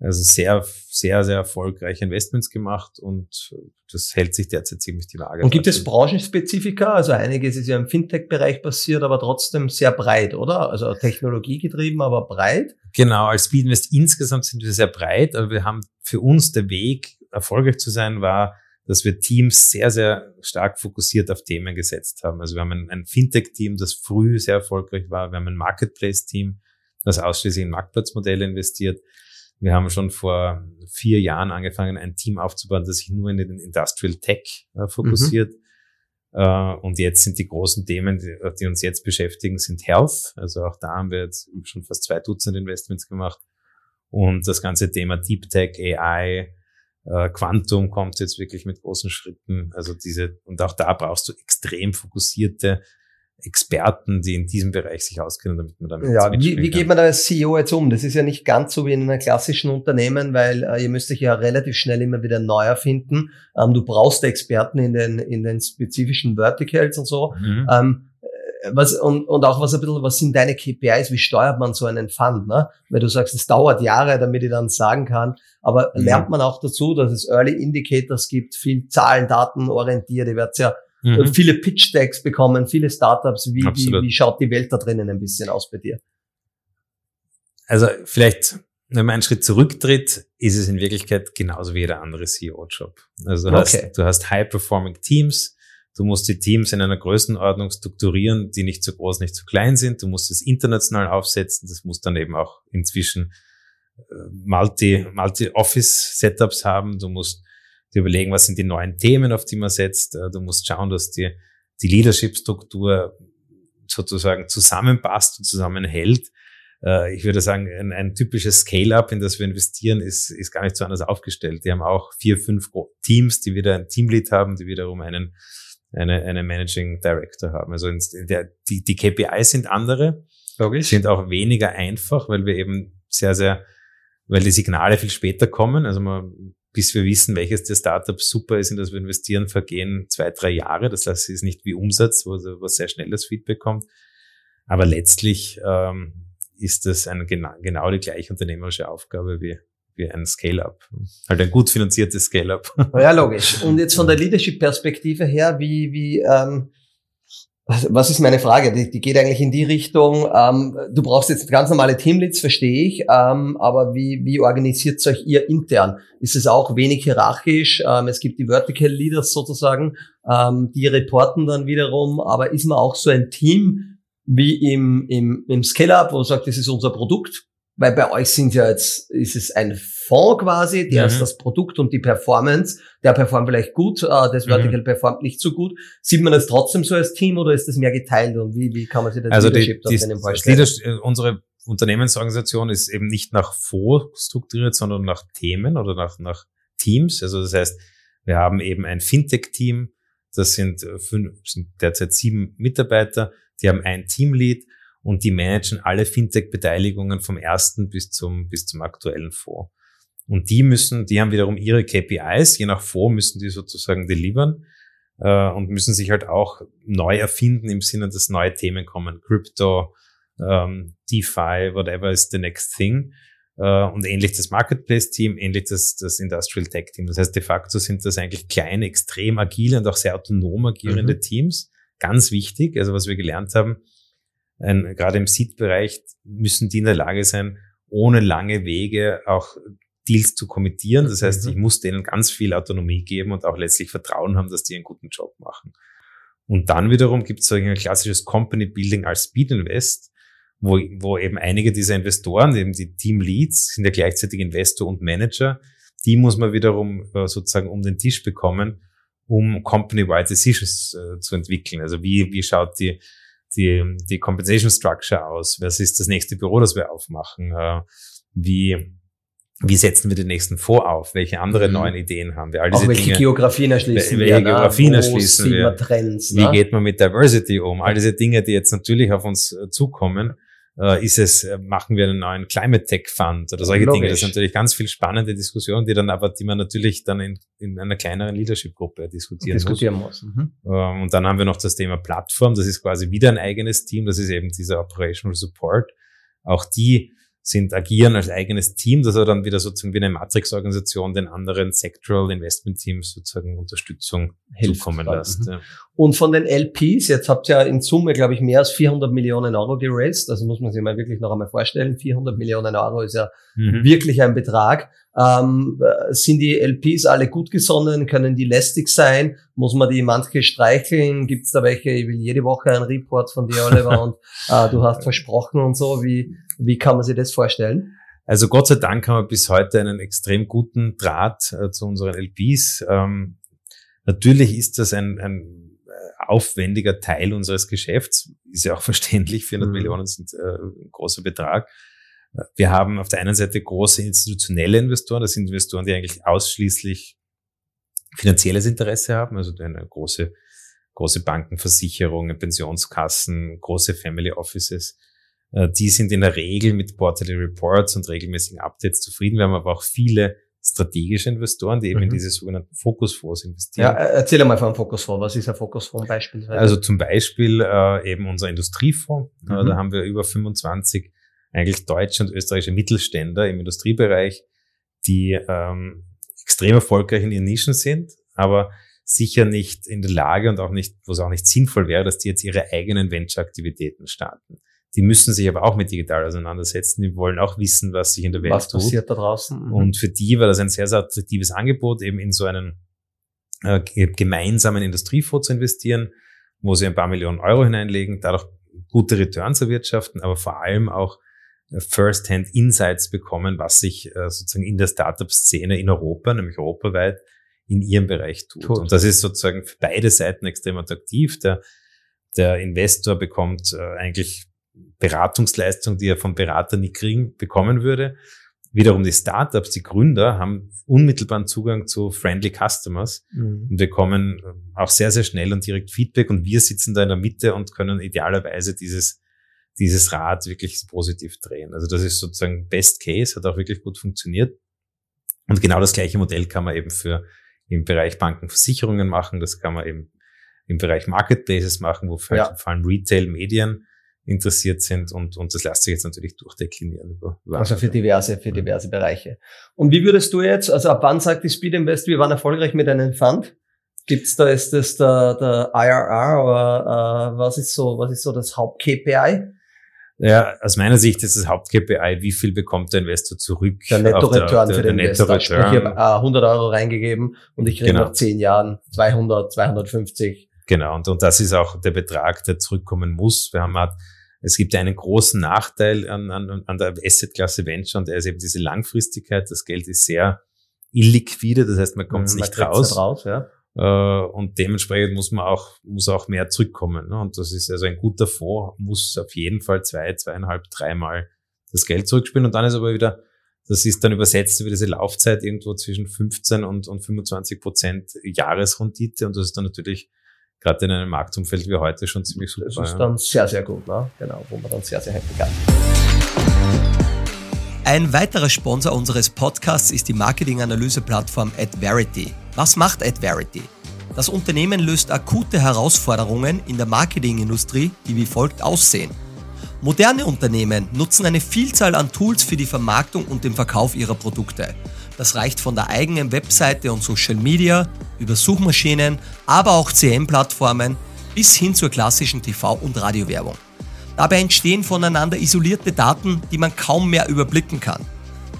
also sehr, sehr, sehr erfolgreiche Investments gemacht und das hält sich derzeit ziemlich die Waage.
Und gibt es Branchenspezifika? Also einiges ist ja im Fintech-Bereich passiert, aber trotzdem sehr breit, oder? Also technologiegetrieben, aber breit?
Genau, als Speedinvest insgesamt sind wir sehr breit, aber wir haben für uns der Weg, erfolgreich zu sein, war, dass wir Teams sehr, sehr stark fokussiert auf Themen gesetzt haben. Also wir haben ein, ein Fintech-Team, das früh sehr erfolgreich war. Wir haben ein Marketplace-Team, das ausschließlich in Marktplatzmodelle investiert. Wir haben schon vor vier Jahren angefangen, ein Team aufzubauen, das sich nur in den Industrial Tech äh, fokussiert. Mhm. Äh, und jetzt sind die großen Themen, die, die, uns jetzt beschäftigen, sind Health. Also auch da haben wir jetzt schon fast zwei Dutzend Investments gemacht. Und das ganze Thema Deep Tech, AI, äh, Quantum kommt jetzt wirklich mit großen Schritten. Also diese, und auch da brauchst du extrem fokussierte Experten, die in diesem Bereich sich auskennen, damit man damit
Ja, wie, wie geht man da als CEO jetzt um? Das ist ja nicht ganz so wie in einem klassischen Unternehmen, weil äh, ihr müsst euch ja relativ schnell immer wieder neu erfinden. Ähm, du brauchst Experten in den, in den spezifischen Verticals und so. Mhm. Ähm, äh, was, und, und auch was ein bisschen, was sind deine KPIs? Wie steuert man so einen Fund? Ne? Weil du sagst, es dauert Jahre, damit ich dann sagen kann. Aber mhm. lernt man auch dazu, dass es Early Indicators gibt, viel Zahlen, Daten orientiert. Ihr werdet ja mhm. viele Pitch-Decks bekommen, viele Startups. Wie, wie, wie schaut die Welt da drinnen ein bisschen aus bei dir?
Also vielleicht, wenn man einen Schritt zurücktritt, ist es in Wirklichkeit genauso wie jeder andere CEO-Job. Also du, okay. hast, du hast high-performing Teams, Du musst die Teams in einer Größenordnung strukturieren, die nicht zu groß, nicht zu klein sind. Du musst es international aufsetzen. Das muss dann eben auch inzwischen äh, Multi, Multi-Office-Setups haben. Du musst dir überlegen, was sind die neuen Themen, auf die man setzt. Äh, du musst schauen, dass die, die Leadership-Struktur sozusagen zusammenpasst und zusammenhält. Äh, ich würde sagen, ein, ein typisches Scale-up, in das wir investieren, ist, ist gar nicht so anders aufgestellt. Die haben auch vier, fünf Teams, die wieder ein Teamlead haben, die wiederum einen, eine, einen Managing Director haben. Also in der, die, die KPIs sind andere, Logisch. sind auch weniger einfach, weil wir eben sehr, sehr, weil die Signale viel später kommen. Also man bis wir wissen, welches der Startups super ist, in das wir investieren, vergehen zwei, drei Jahre. Das heißt, es ist nicht wie Umsatz, wo, wo sehr schnell das Feedback kommt. Aber letztlich ähm, ist das eine, genau, genau die gleiche unternehmerische Aufgabe wie, wie ein Scale-Up. Halt ein gut finanziertes Scale-Up.
Ja, logisch. Und jetzt von der Leadership-Perspektive her, wie, wie, ähm, was ist meine Frage? Die, die geht eigentlich in die Richtung, ähm, du brauchst jetzt ganz normale Teamleads, verstehe ich, ähm, aber wie, wie organisiert euch ihr intern? Ist es auch wenig hierarchisch? Ähm, es gibt die Vertical Leaders sozusagen, ähm, die reporten dann wiederum, aber ist man auch so ein Team wie im, im, im Scale-Up, wo man sagt, das ist unser Produkt? Weil bei euch sind ja jetzt, ist es ein Fonds quasi, der mhm. ist das Produkt und die Performance, der performt vielleicht gut, äh, das mhm. Vertical mhm. performt nicht so gut. Sieht man das trotzdem so als Team oder ist das mehr geteilt und wie, wie kann man sich das
also Leadership die, die? Leadership, äh, unsere Unternehmensorganisation ist eben nicht nach Fonds strukturiert, sondern nach Themen oder nach, nach Teams. Also das heißt, wir haben eben ein Fintech-Team, das sind, äh, fünf, sind derzeit sieben Mitarbeiter, die haben ein Teamlead und die managen alle Fintech-Beteiligungen vom ersten bis zum, bis zum aktuellen Fonds. Und die müssen, die haben wiederum ihre KPIs, je nach Fonds müssen die sozusagen delivern äh, und müssen sich halt auch neu erfinden im Sinne, dass neue Themen kommen. Crypto, ähm, DeFi, whatever is the next thing. Äh, und ähnlich das Marketplace-Team, ähnlich das, das Industrial Tech-Team. Das heißt, de facto sind das eigentlich kleine, extrem agile und auch sehr autonom agierende mhm. Teams. Ganz wichtig, also was wir gelernt haben, ein, gerade im Seed-Bereich müssen die in der Lage sein, ohne lange Wege auch Deals zu kommittieren. Das heißt, mhm. ich muss denen ganz viel Autonomie geben und auch letztlich Vertrauen haben, dass die einen guten Job machen. Und dann wiederum gibt es so ein klassisches Company Building als Speed Invest, wo, wo eben einige dieser Investoren, eben die Team Leads, sind ja gleichzeitig Investor und Manager, die muss man wiederum äh, sozusagen um den Tisch bekommen, um Company-wide Decisions äh, zu entwickeln. Also wie, wie schaut die die, die Compensation Structure aus? Was ist das nächste Büro, das wir aufmachen? Äh, wie, wie setzen wir den nächsten Fonds auf? Welche andere mhm. neuen Ideen haben wir?
All diese Auch welche Dinge, Geografien erschließen
welche wir? Geografien erschließen wir? Trends, wie geht man mit Diversity um? All diese Dinge, die jetzt natürlich auf uns äh, zukommen, äh, ist es, äh, machen wir einen neuen Climate Tech Fund oder solche Logisch. Dinge. Das sind natürlich ganz viel spannende Diskussionen, die dann aber, die man natürlich dann in, in einer kleineren Leadership-Gruppe diskutieren, diskutieren muss. muss. Mhm. Ähm, und dann haben wir noch das Thema Plattform. Das ist quasi wieder ein eigenes Team. Das ist eben dieser Operational Support. Auch die sind, agieren als eigenes Team, das er dann wieder sozusagen wie eine Matrix-Organisation den anderen Sectoral Investment Teams sozusagen Unterstützung zukommen lässt.
Mhm. Ja. Und von den LPs, jetzt habt ihr ja in Summe, glaube ich, mehr als 400 Millionen Euro geraced, also muss man sich mal wirklich noch einmal vorstellen, 400 Millionen Euro ist ja mhm. wirklich ein Betrag. Ähm, sind die LPs alle gut gesonnen? Können die lästig sein? Muss man die manche streicheln? Gibt es da welche? Ich will jede Woche einen Report von dir, Oliver, und äh, du hast versprochen und so. Wie, wie kann man sich das vorstellen?
Also Gott sei Dank haben wir bis heute einen extrem guten Draht äh, zu unseren LPs. Ähm, natürlich ist das ein, ein äh, aufwendiger Teil unseres Geschäfts. Ist ja auch verständlich. 400 mhm. Millionen sind äh, ein großer Betrag. Wir haben auf der einen Seite große institutionelle Investoren, das sind Investoren, die eigentlich ausschließlich finanzielles Interesse haben, also eine große, große Banken, Versicherungen, Pensionskassen, große Family Offices. Äh, die sind in der Regel mit Quarterly Reports und regelmäßigen Updates zufrieden. Wir haben aber auch viele strategische Investoren, die eben mhm. in diese sogenannten Fokusfonds investieren.
Ja, erzähl mal von einem Fokusfonds. Was ist ein Fokusfonds beispielsweise?
Also zum Beispiel äh, eben unser Industriefonds. Mhm. Äh, da haben wir über 25 eigentlich deutsche und österreichische Mittelständler im Industriebereich, die ähm, extrem erfolgreich in ihren Nischen sind, aber sicher nicht in der Lage und auch nicht, wo es auch nicht sinnvoll wäre, dass die jetzt ihre eigenen Venture-Aktivitäten starten. Die müssen sich aber auch mit digital auseinandersetzen. Die wollen auch wissen, was sich in der Welt
was tut. Was passiert da draußen?
Mhm. Und für die war das ein sehr, sehr attraktives Angebot, eben in so einen äh, gemeinsamen Industriefonds zu investieren, wo sie ein paar Millionen Euro hineinlegen, dadurch gute Returns erwirtschaften, aber vor allem auch First-Hand Insights bekommen, was sich äh, sozusagen in der Startup-Szene in Europa, nämlich europaweit, in ihrem Bereich tut. tut. Und das ist sozusagen für beide Seiten extrem attraktiv. Der, der Investor bekommt äh, eigentlich Beratungsleistung, die er vom Berater nie kriegen, bekommen würde. Wiederum die Startups, die Gründer haben unmittelbaren Zugang zu friendly Customers mhm. und bekommen äh, auch sehr, sehr schnell und direkt Feedback und wir sitzen da in der Mitte und können idealerweise dieses dieses Rad wirklich positiv drehen. Also das ist sozusagen Best Case, hat auch wirklich gut funktioniert. Und genau das gleiche Modell kann man eben für im Bereich Bankenversicherungen machen, das kann man eben im Bereich Marketplaces machen, wo ja. vor allem Retail, Medien interessiert sind und, und das lässt sich jetzt natürlich durchdeklinieren. Über,
über also für diverse, für diverse Bereiche. Und wie würdest du jetzt, also ab wann sagt die Speed Invest, wir waren erfolgreich mit einem Fund? Gibt's da, ist das der, der IRR oder äh, was ist so, was ist so das Haupt-KPI?
Ja, aus meiner Sicht ist das Haupt-KPI, wie viel bekommt der Investor zurück?
Der Netto-Return für den der Investor. Sprich, ich habe äh, 100 Euro reingegeben und ich kriege genau. nach 10 Jahren 200, 250.
Genau, und, und das ist auch der Betrag, der zurückkommen muss. Wir haben halt, es gibt einen großen Nachteil an, an, an der Asset-Klasse Venture und der ist eben diese Langfristigkeit. Das Geld ist sehr illiquide, das heißt, man kommt mhm, nicht raus. raus ja. Äh, und dementsprechend muss man auch, muss auch mehr zurückkommen. Ne? Und das ist also ein guter Fonds, muss auf jeden Fall zwei, zweieinhalb, dreimal das Geld zurückspielen. Und dann ist aber wieder, das ist dann übersetzt über diese Laufzeit irgendwo zwischen 15 und, und 25 Prozent Jahresrendite. Und das ist dann natürlich gerade in einem Marktumfeld wie heute schon ziemlich super.
Das ist dann sehr, sehr gut, ne? genau, wo man dann sehr, sehr happy kann. Ein weiterer Sponsor unseres Podcasts ist die Marketinganalyse-Plattform AdVerity. Was macht AdVerity? Das Unternehmen löst akute Herausforderungen in der Marketingindustrie, die wie folgt aussehen. Moderne Unternehmen nutzen eine Vielzahl an Tools für die Vermarktung und den Verkauf ihrer Produkte. Das reicht von der eigenen Webseite und Social Media über Suchmaschinen, aber auch CM-Plattformen bis hin zur klassischen TV- und Radiowerbung. Dabei entstehen voneinander isolierte Daten, die man kaum mehr überblicken kann.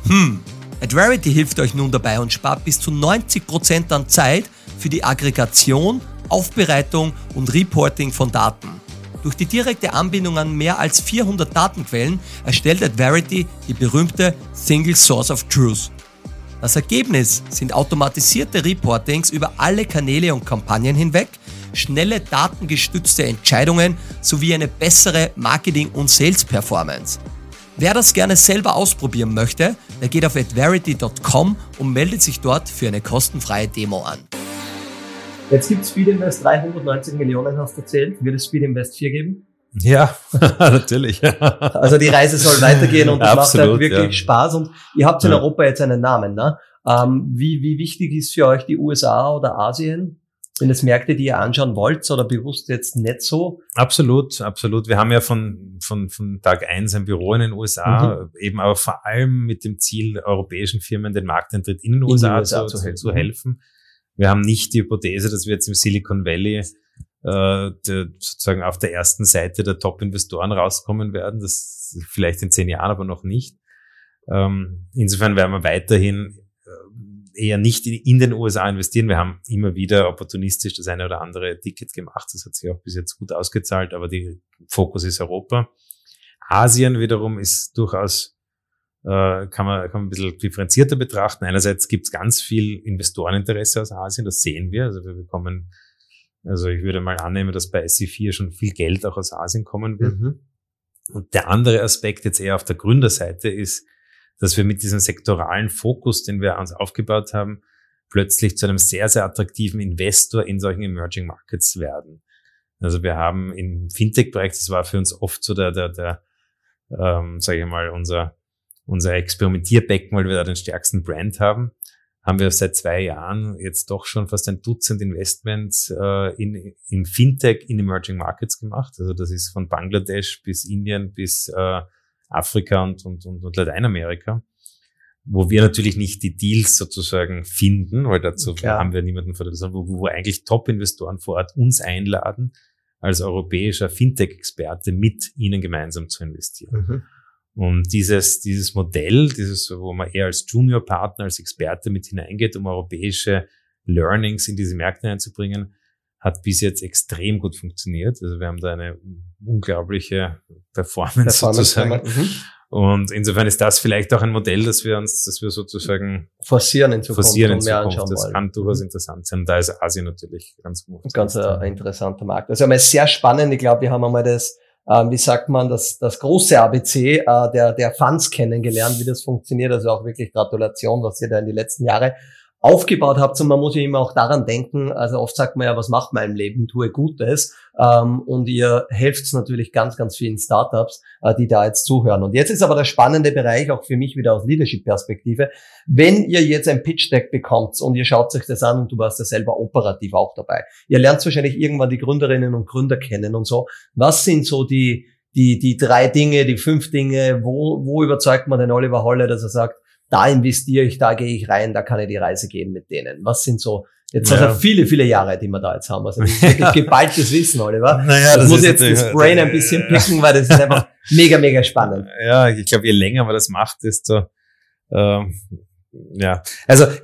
Hm, Adverity hilft euch nun dabei und spart bis zu 90% an Zeit für die Aggregation, Aufbereitung und Reporting von Daten. Durch die direkte Anbindung an mehr als 400 Datenquellen erstellt Adverity die berühmte Single Source of Truth. Das Ergebnis sind automatisierte Reportings über alle Kanäle und Kampagnen hinweg, schnelle datengestützte Entscheidungen sowie eine bessere Marketing- und Sales-Performance. Wer das gerne selber ausprobieren möchte, der geht auf adverity.com und meldet sich dort für eine kostenfreie Demo an. Jetzt gibt Speed Invest 390 Millionen, hast du erzählt. Wird es Speed Invest 4 geben?
Ja, natürlich.
also die Reise soll weitergehen und das Absolut, macht halt wirklich ja. Spaß. Und ihr habt in ja. Europa jetzt einen Namen. Ne? Ähm, wie, wie wichtig ist für euch die USA oder Asien? Sind es Märkte, die ihr anschauen wollt oder bewusst jetzt nicht so?
Absolut, absolut. Wir haben ja von, von, von Tag eins ein Büro in den USA, mhm. eben aber vor allem mit dem Ziel, europäischen Firmen den Markteintritt in den USA, in USA zu, zu, helfen. zu, helfen. Wir haben nicht die Hypothese, dass wir jetzt im Silicon Valley äh, der, sozusagen auf der ersten Seite der Top-Investoren rauskommen werden. Das vielleicht in zehn Jahren, aber noch nicht. Ähm, insofern werden wir weiterhin eher nicht in, den USA investieren. Wir haben immer wieder opportunistisch das eine oder andere Ticket gemacht. Das hat sich auch bis jetzt gut ausgezahlt, aber der Fokus ist Europa. Asien wiederum ist durchaus, äh, kann, man, kann man ein bisschen differenzierter betrachten. Einerseits gibt es ganz viel Investoreninteresse aus Asien, das sehen wir. Also wir bekommen, also ich würde mal annehmen, dass bei SC4 schon viel Geld auch aus Asien kommen wird. Mhm. Und der andere Aspekt jetzt eher auf der Gründerseite ist, dass wir mit diesem sektoralen Fokus, den wir uns aufgebaut haben, plötzlich zu einem sehr, sehr attraktiven Investor in solchen Emerging Markets werden. Also wir haben im Fintech-Bereich, das war für uns oft so der, der, der ähm, sage ich mal, unser, unser Experimentierbecken, weil wir da den stärksten Brand haben, haben wir seit zwei Jahren jetzt doch schon fast ein Dutzend Investments äh, in, in Fintech in Emerging Markets gemacht. Also das ist von Bangladesch bis Indien bis äh, Afrika und, und, und, und Lateinamerika, wo wir natürlich nicht die Deals sozusagen finden, weil dazu Klar. haben wir niemanden vor der Person, wo, wo eigentlich Top-Investoren vor Ort uns einladen, als europäischer Fintech-Experte mit ihnen gemeinsam zu investieren. Mhm. Und dieses, dieses Modell, dieses, wo man eher als Junior-Partner, als Experte mit hineingeht, um europäische Learnings in diese Märkte einzubringen, hat bis jetzt extrem gut funktioniert. Also wir haben da eine unglaubliche Performance, Performance sozusagen. Mhm. Und insofern ist das vielleicht auch ein Modell, dass wir uns, dass wir sozusagen
forcieren in Zukunft.
Forcieren in Zukunft. Das kann durchaus mhm. interessant sein. Da ist Asien natürlich ganz
gut. Ganz ein interessanter Markt. Also einmal sehr spannend. Ich glaube, wir haben einmal das, wie sagt man, das, das große ABC äh, der, der Funds kennengelernt, wie das funktioniert. Also auch wirklich Gratulation, was ihr da in die letzten Jahre aufgebaut habt. Und man muss ja immer auch daran denken, also oft sagt man ja, was macht man im Leben, tue Gutes. Ähm, und ihr helft natürlich ganz, ganz vielen Startups, äh, die da jetzt zuhören. Und jetzt ist aber der spannende Bereich, auch für mich wieder aus Leadership-Perspektive, wenn ihr jetzt ein Pitch-Deck bekommt und ihr schaut euch das an und du warst ja selber operativ auch dabei. Ihr lernt wahrscheinlich irgendwann die Gründerinnen und Gründer kennen und so. Was sind so die die, die drei Dinge, die fünf Dinge, wo, wo überzeugt man den Oliver Holle, dass er sagt, da investiere ich, da gehe ich rein, da kann ich die Reise gehen mit denen. Was sind so Jetzt ja. also viele, viele Jahre, die wir da jetzt haben. Also das ist wirklich geballtes Wissen, Oliver. Naja, das ich muss jetzt das Brain ein bisschen picken, weil das ist einfach mega, mega spannend.
Ja, ich glaube, je länger man das macht, desto ähm, ja. Also äh,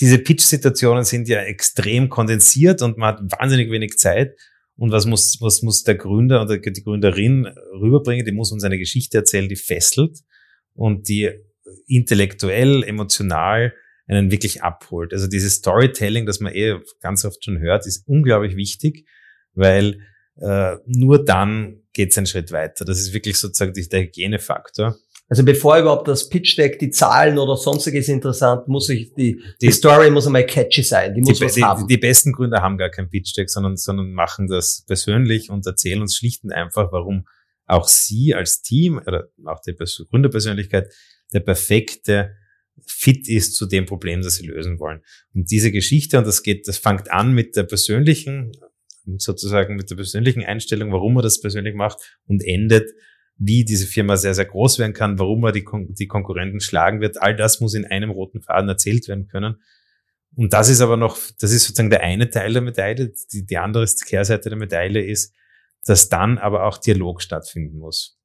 diese Pitch-Situationen sind ja extrem kondensiert und man hat wahnsinnig wenig Zeit. Und was muss, was muss der Gründer oder die Gründerin rüberbringen? Die muss uns eine Geschichte erzählen, die fesselt und die intellektuell, emotional einen wirklich abholt. Also dieses Storytelling, das man eh ganz oft schon hört, ist unglaublich wichtig, weil äh, nur dann geht es einen Schritt weiter. Das ist wirklich sozusagen der Hygienefaktor.
Also bevor überhaupt das Pitch Deck, die Zahlen oder sonstiges interessant, muss ich die, die, die Story muss einmal catchy sein. Die muss
die,
was
die,
haben.
Die besten Gründer haben gar kein Pitch Deck, sondern, sondern machen das persönlich und erzählen uns schlicht und einfach, warum auch sie als Team oder auch die Gründerpersönlichkeit der perfekte fit ist zu dem Problem, das sie lösen wollen. Und diese Geschichte, und das geht, das fängt an mit der persönlichen, sozusagen mit der persönlichen Einstellung, warum man das persönlich macht und endet, wie diese Firma sehr, sehr groß werden kann, warum man die, Kon die Konkurrenten schlagen wird. All das muss in einem roten Faden erzählt werden können. Und das ist aber noch, das ist sozusagen der eine Teil der Medaille. Die, die andere Kehrseite der Medaille ist, dass dann aber auch Dialog stattfinden muss.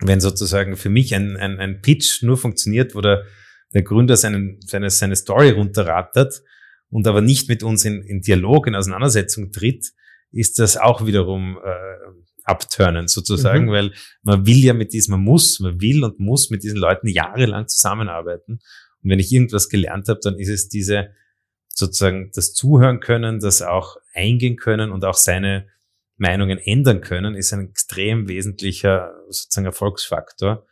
Wenn sozusagen für mich ein, ein, ein Pitch nur funktioniert, wo der der Gründer seinen, seine, seine Story runterrattert und aber nicht mit uns in, in Dialog, in Auseinandersetzung tritt, ist das auch wiederum äh, abturnen sozusagen, mhm. weil man will ja mit diesem, man muss, man will und muss mit diesen Leuten jahrelang zusammenarbeiten. Und wenn ich irgendwas gelernt habe, dann ist es diese sozusagen das Zuhören können, das auch eingehen können und auch seine Meinungen ändern können, ist ein extrem wesentlicher sozusagen Erfolgsfaktor.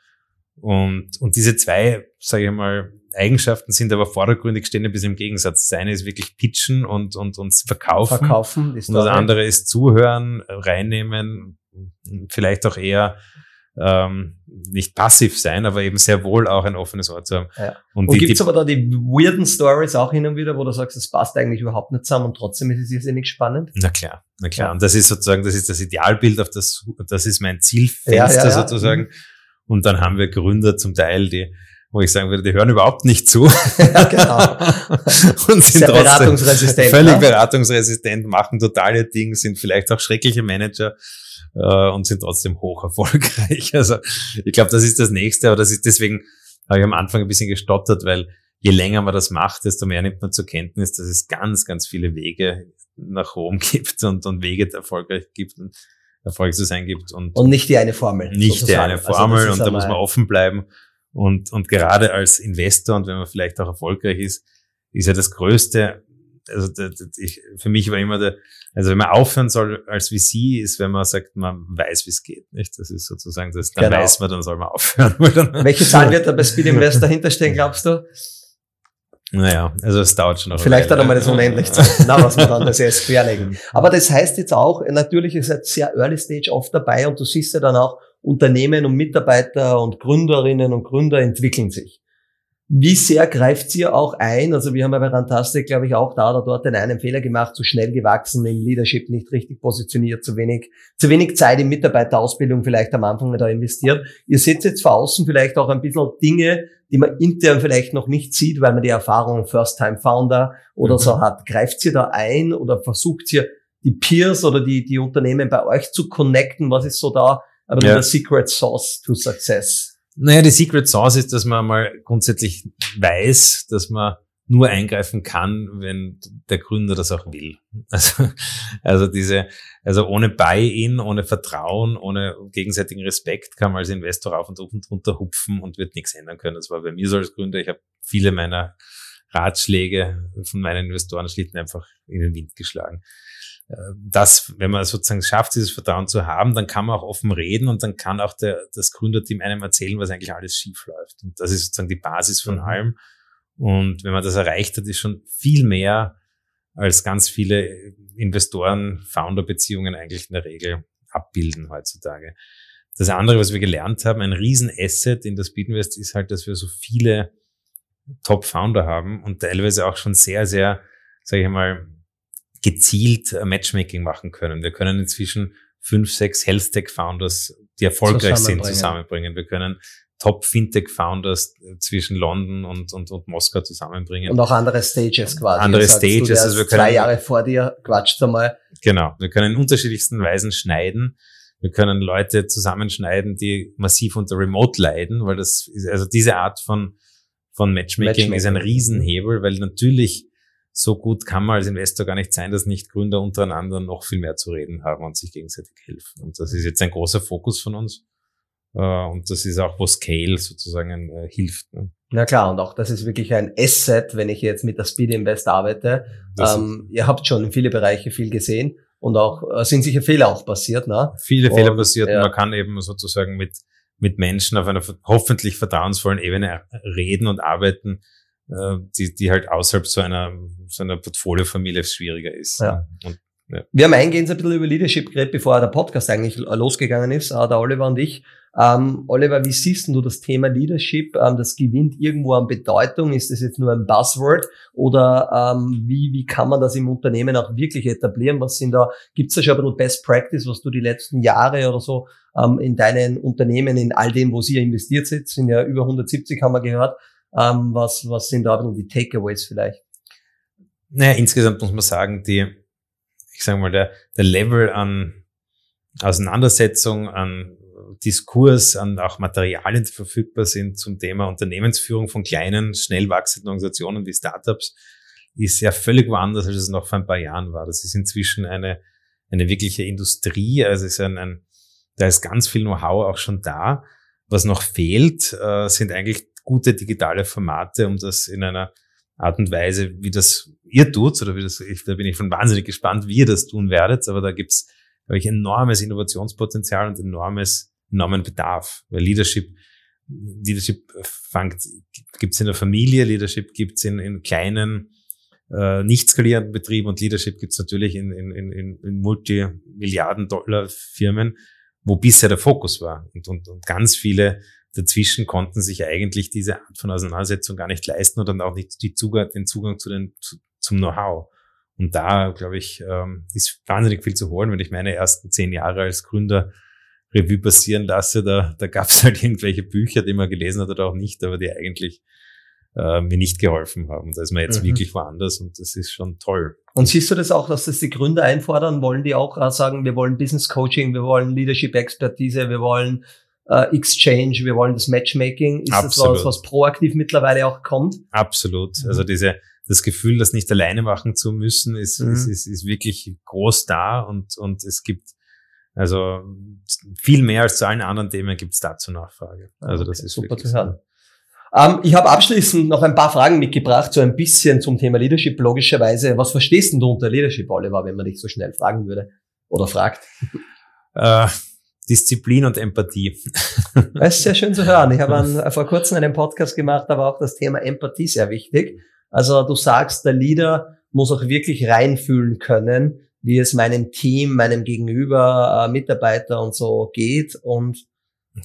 Und, und diese zwei, sage ich mal, Eigenschaften sind aber vordergründig stehen ein bisschen im Gegensatz. Das eine ist wirklich pitchen und, und, und verkaufen.
Verkaufen
ist Und das andere ist zuhören, reinnehmen, vielleicht auch eher ähm, nicht passiv sein, aber eben sehr wohl auch ein offenes Ohr zu haben.
Ja. Und, und gibt es aber da die weirden Stories auch hin und wieder, wo du sagst, es passt eigentlich überhaupt nicht zusammen und trotzdem ist es irrsinnig spannend?
Na klar, na klar. Ja. Und das ist sozusagen, das ist das Idealbild, auf das, das ist mein Zielfenster ja, sozusagen. Mhm. Und dann haben wir Gründer zum Teil, die, wo ich sagen würde, die hören überhaupt nicht zu. Ja, genau. und sind Sehr beratungsresistent. Völlig ne? beratungsresistent, machen totale Dinge, sind vielleicht auch schreckliche Manager äh, und sind trotzdem hoch erfolgreich. Also ich glaube, das ist das Nächste, aber das ist deswegen habe ich am Anfang ein bisschen gestottert, weil je länger man das macht, desto mehr nimmt man zur Kenntnis, dass es ganz, ganz viele Wege nach Rom gibt und, und Wege erfolgreich gibt. Und Erfolg zu sein gibt. Und,
und nicht die eine Formel.
Nicht sozusagen. die eine also Formel also und da muss man offen bleiben. Und, und gerade als Investor und wenn man vielleicht auch erfolgreich ist, ist ja das Größte, also ich, für mich war immer der, also wenn man aufhören soll als VC, ist, wenn man sagt, man weiß, wie es geht, nicht? Das ist sozusagen das, dann genau. weiß man, dann soll man aufhören.
Welche Zahl wird da bei Speed Invest dahinter stehen, glaubst du?
Naja, also es dauert schon noch.
Vielleicht hat er mal das unendlich Zeit. Na, was wir dann das erst querlegen. Aber das heißt jetzt auch, natürlich ist er sehr Early Stage oft dabei und du siehst ja dann auch, Unternehmen und Mitarbeiter und Gründerinnen und Gründer entwickeln sich. Wie sehr greift ihr auch ein? Also wir haben ja bei Rantastic, glaube ich, auch da oder dort den einen Fehler gemacht, zu schnell gewachsen, im Leadership nicht richtig positioniert, zu wenig, zu wenig Zeit in Mitarbeiterausbildung vielleicht am Anfang da investiert. Ihr seht jetzt vor außen vielleicht auch ein bisschen Dinge, die man intern vielleicht noch nicht sieht, weil man die Erfahrung First-Time-Founder oder mhm. so hat. Greift ihr da ein oder versucht ihr die Peers oder die, die Unternehmen bei euch zu connecten? Was ist so da aber ja. der Secret Sauce to Success?
Naja, die Secret Sauce ist, dass man mal grundsätzlich weiß, dass man nur eingreifen kann, wenn der Gründer das auch will. Also, also diese, also ohne Buy-in, ohne Vertrauen, ohne gegenseitigen Respekt kann man als Investor rauf und runter hupfen und wird nichts ändern können. Das war bei mir so als Gründer. Ich habe viele meiner Ratschläge von meinen Investoren schlicht einfach in den Wind geschlagen das, wenn man sozusagen schafft, dieses Vertrauen zu haben, dann kann man auch offen reden und dann kann auch der, das Gründerteam einem erzählen, was eigentlich alles schief läuft. Und das ist sozusagen die Basis von mhm. allem. Und wenn man das erreicht hat, ist schon viel mehr als ganz viele Investoren-Founder-Beziehungen eigentlich in der Regel abbilden heutzutage. Das andere, was wir gelernt haben, ein Riesenasset in der Speedinvest ist halt, dass wir so viele Top-Founder haben und teilweise auch schon sehr, sehr, sage ich mal, gezielt äh, Matchmaking machen können. Wir können inzwischen fünf, sechs Health Tech Founders, die erfolgreich sind, zusammenbringen. Wir können Top Fintech Founders zwischen London und, und, und Moskau zusammenbringen.
Und auch andere Stages quasi.
Andere sagst, Stages.
Du, also wir können, zwei Jahre vor dir, quatscht einmal.
Genau. Wir können in unterschiedlichsten Weisen schneiden. Wir können Leute zusammenschneiden, die massiv unter Remote leiden, weil das ist, also diese Art von, von Matchmaking, Matchmaking ist ein Riesenhebel, weil natürlich so gut kann man als Investor gar nicht sein, dass nicht Gründer untereinander noch viel mehr zu reden haben und sich gegenseitig helfen. Und das ist jetzt ein großer Fokus von uns. Äh, und das ist auch, wo Scale sozusagen äh, hilft. Ne?
Na klar, und auch das ist wirklich ein Asset, wenn ich jetzt mit der Speed Invest arbeite. Ähm, ihr habt schon in viele Bereiche viel gesehen und auch äh, sind sicher Fehler auch passiert. Ne?
Viele und, Fehler passiert. Ja. Man kann eben sozusagen mit mit Menschen auf einer hoffentlich vertrauensvollen Ebene reden und arbeiten, äh, die, die halt außerhalb so einer, so einer Portfoliofamilie schwieriger ist.
Ja. Und, ja. Wir haben eingehend ein bisschen über Leadership geredet, bevor der Podcast eigentlich losgegangen ist, der Oliver und ich. Ähm, Oliver, wie siehst du das Thema Leadership? Ähm, das gewinnt irgendwo an Bedeutung. Ist das jetzt nur ein Buzzword? Oder ähm, wie, wie kann man das im Unternehmen auch wirklich etablieren? Was sind da, gibt's da schon ein bisschen Best Practice, was du die letzten Jahre oder so ähm, in deinen Unternehmen, in all dem, wo sie investiert sind, sind ja über 170, haben wir gehört. Ähm, was, was sind da die Takeaways vielleicht?
Naja, insgesamt muss man sagen, die, ich sage mal, der, der Level an Auseinandersetzung, an Diskurs, an auch Materialien, die verfügbar sind zum Thema Unternehmensführung von kleinen, schnell wachsenden Organisationen wie Startups, ist ja völlig woanders, als es noch vor ein paar Jahren war. Das ist inzwischen eine, eine wirkliche Industrie, also ist ein, ein da ist ganz viel Know-how auch schon da. Was noch fehlt, äh, sind eigentlich gute digitale Formate, um das in einer Art und Weise, wie das ihr tut, oder wie das, ich, da bin ich schon wahnsinnig gespannt, wie ihr das tun werdet, aber da gibt's, glaube ich, enormes Innovationspotenzial und enormes, enormen Bedarf. Weil Leadership, Leadership fängt, gibt's in der Familie, Leadership gibt's in, in kleinen, äh, nicht skalierenden Betrieben und Leadership gibt's natürlich in, in, in, in Multimilliarden-Dollar-Firmen, wo bisher der Fokus war. Und, und, und ganz viele dazwischen konnten sich eigentlich diese Art von Auseinandersetzung gar nicht leisten und dann auch nicht die Zugang, den Zugang zu den, zu, zum Know-how. Und da, glaube ich, ähm, ist wahnsinnig viel zu holen. Wenn ich meine ersten zehn Jahre als Gründer Revue passieren lasse, da, da gab es halt irgendwelche Bücher, die man gelesen hat oder auch nicht, aber die eigentlich äh, mir nicht geholfen haben. Da ist man jetzt mhm. wirklich woanders und das ist schon toll.
Und siehst du das auch, dass das die Gründer einfordern? Wollen die auch äh, sagen, wir wollen Business Coaching, wir wollen Leadership Expertise, wir wollen äh, Exchange, wir wollen das Matchmaking. Ist Absolut. das was, was proaktiv mittlerweile auch kommt?
Absolut. Mhm. Also diese, das Gefühl, das nicht alleine machen zu müssen, ist, mhm. ist, ist, ist wirklich groß da und, und es gibt also viel mehr als zu allen anderen Themen gibt es dazu Nachfrage. Also okay, das ist
super zu hören. Ähm, ich habe abschließend noch ein paar Fragen mitgebracht, so ein bisschen zum Thema Leadership. Logischerweise, was verstehst du unter Leadership, Oliver, wenn man dich so schnell fragen würde oder fragt?
Äh, Disziplin und Empathie.
Das ist sehr schön zu hören. Ich habe einen, vor kurzem einen Podcast gemacht, da war auch das Thema Empathie sehr wichtig. Also du sagst, der Leader muss auch wirklich reinfühlen können, wie es meinem Team, meinem Gegenüber, äh, Mitarbeiter und so geht. Und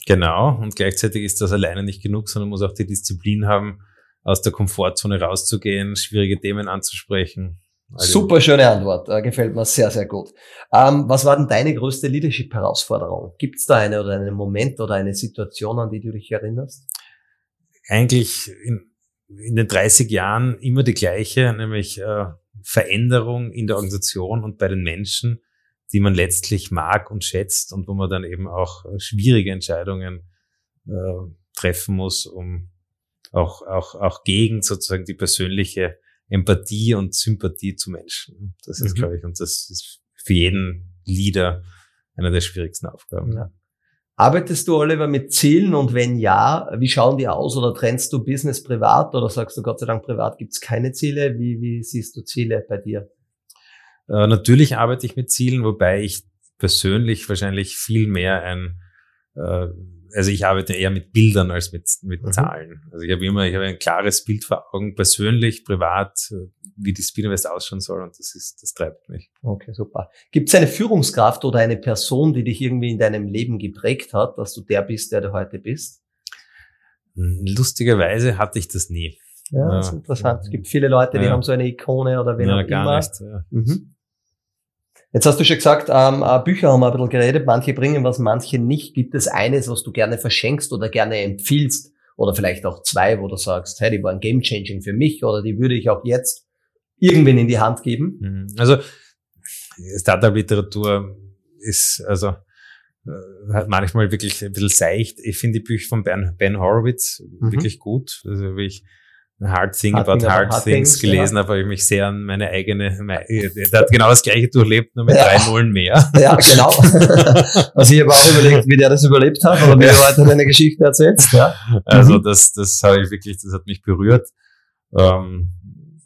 genau. Und gleichzeitig ist das alleine nicht genug, sondern muss auch die Disziplin haben, aus der Komfortzone rauszugehen, schwierige Themen anzusprechen.
Also Super schöne Antwort, äh, gefällt mir sehr, sehr gut. Ähm, was war denn deine größte Leadership-Herausforderung? Gibt es da eine oder einen Moment oder eine Situation, an die du dich erinnerst?
Eigentlich in, in den 30 Jahren immer die gleiche, nämlich äh, Veränderung in der Organisation und bei den Menschen, die man letztlich mag und schätzt und wo man dann eben auch äh, schwierige Entscheidungen äh, treffen muss, um auch, auch, auch gegen sozusagen die persönliche Empathie und Sympathie zu Menschen. Das ist, mhm. glaube ich, und das ist für jeden Leader einer der schwierigsten Aufgaben. Ja.
Arbeitest du, Oliver, mit Zielen und wenn ja, wie schauen die aus oder trennst du Business privat oder sagst du Gott sei Dank privat gibt es keine Ziele? Wie, wie siehst du Ziele bei dir?
Äh, natürlich arbeite ich mit Zielen, wobei ich persönlich wahrscheinlich viel mehr ein äh, also ich arbeite eher mit Bildern als mit, mit mhm. Zahlen. Also ich habe immer, ich habe ein klares Bild vor Augen, persönlich, privat, wie die Speedinvest ausschauen soll und das ist, das treibt mich.
Okay, super. Gibt es eine Führungskraft oder eine Person, die dich irgendwie in deinem Leben geprägt hat, dass du der bist, der du heute bist?
Lustigerweise hatte ich das nie.
Ja, das ist interessant. Es gibt viele Leute, die ja. haben so eine Ikone oder wen ja, auch
gar
immer.
Nicht, ja. mhm.
Jetzt hast du schon gesagt, ähm, äh, Bücher haben wir ein bisschen geredet, manche bringen was, manche nicht. Gibt es eines, was du gerne verschenkst oder gerne empfiehlst? Oder vielleicht auch zwei, wo du sagst, hey, die waren game-changing für mich oder die würde ich auch jetzt irgendwen in die Hand geben?
Mhm. Also Startup-Literatur ist also äh, manchmal wirklich ein bisschen seicht. Ich finde die Bücher von Ben, ben Horowitz mhm. wirklich gut. Also wie ich Hard Thing Hard About Hard, hard Things, things gelesen ja. habe, habe ich mich sehr an meine eigene, meine, der hat genau das gleiche durchlebt, nur mit ja. drei Nullen mehr.
Ja, genau. also ich habe auch überlegt, wie der das überlebt hat oder wie ja. du heute deine Geschichte erzählst. Ja.
Also mhm. das, das habe ich wirklich, das hat mich berührt. Ähm,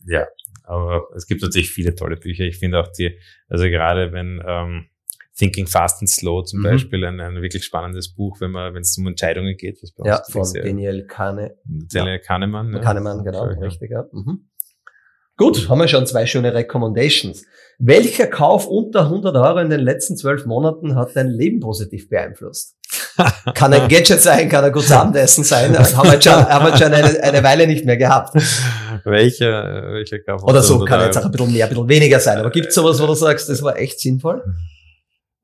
ja, aber es gibt natürlich viele tolle Bücher. Ich finde auch die, also gerade wenn ähm, Thinking Fast and Slow zum mhm. Beispiel, ein, ein wirklich spannendes Buch, wenn man, wenn es um Entscheidungen geht.
Was bei ja, von sehr, Daniel Kahne.
Daniel ja. Kahnemann.
Ja. Kahnemann, genau, richtig, ja. Mhm. Gut, haben wir schon zwei schöne Recommendations. Welcher Kauf unter 100 Euro in den letzten zwölf Monaten hat dein Leben positiv beeinflusst? kann ein Gadget sein, kann ein gutes Abendessen sein. Haben wir schon, haben wir schon eine, eine Weile nicht mehr gehabt.
Welcher, welcher
Kauf? Oder so, kann jetzt auch ein bisschen mehr, ein bisschen weniger sein. Aber gibt es sowas, wo du sagst, das war echt sinnvoll?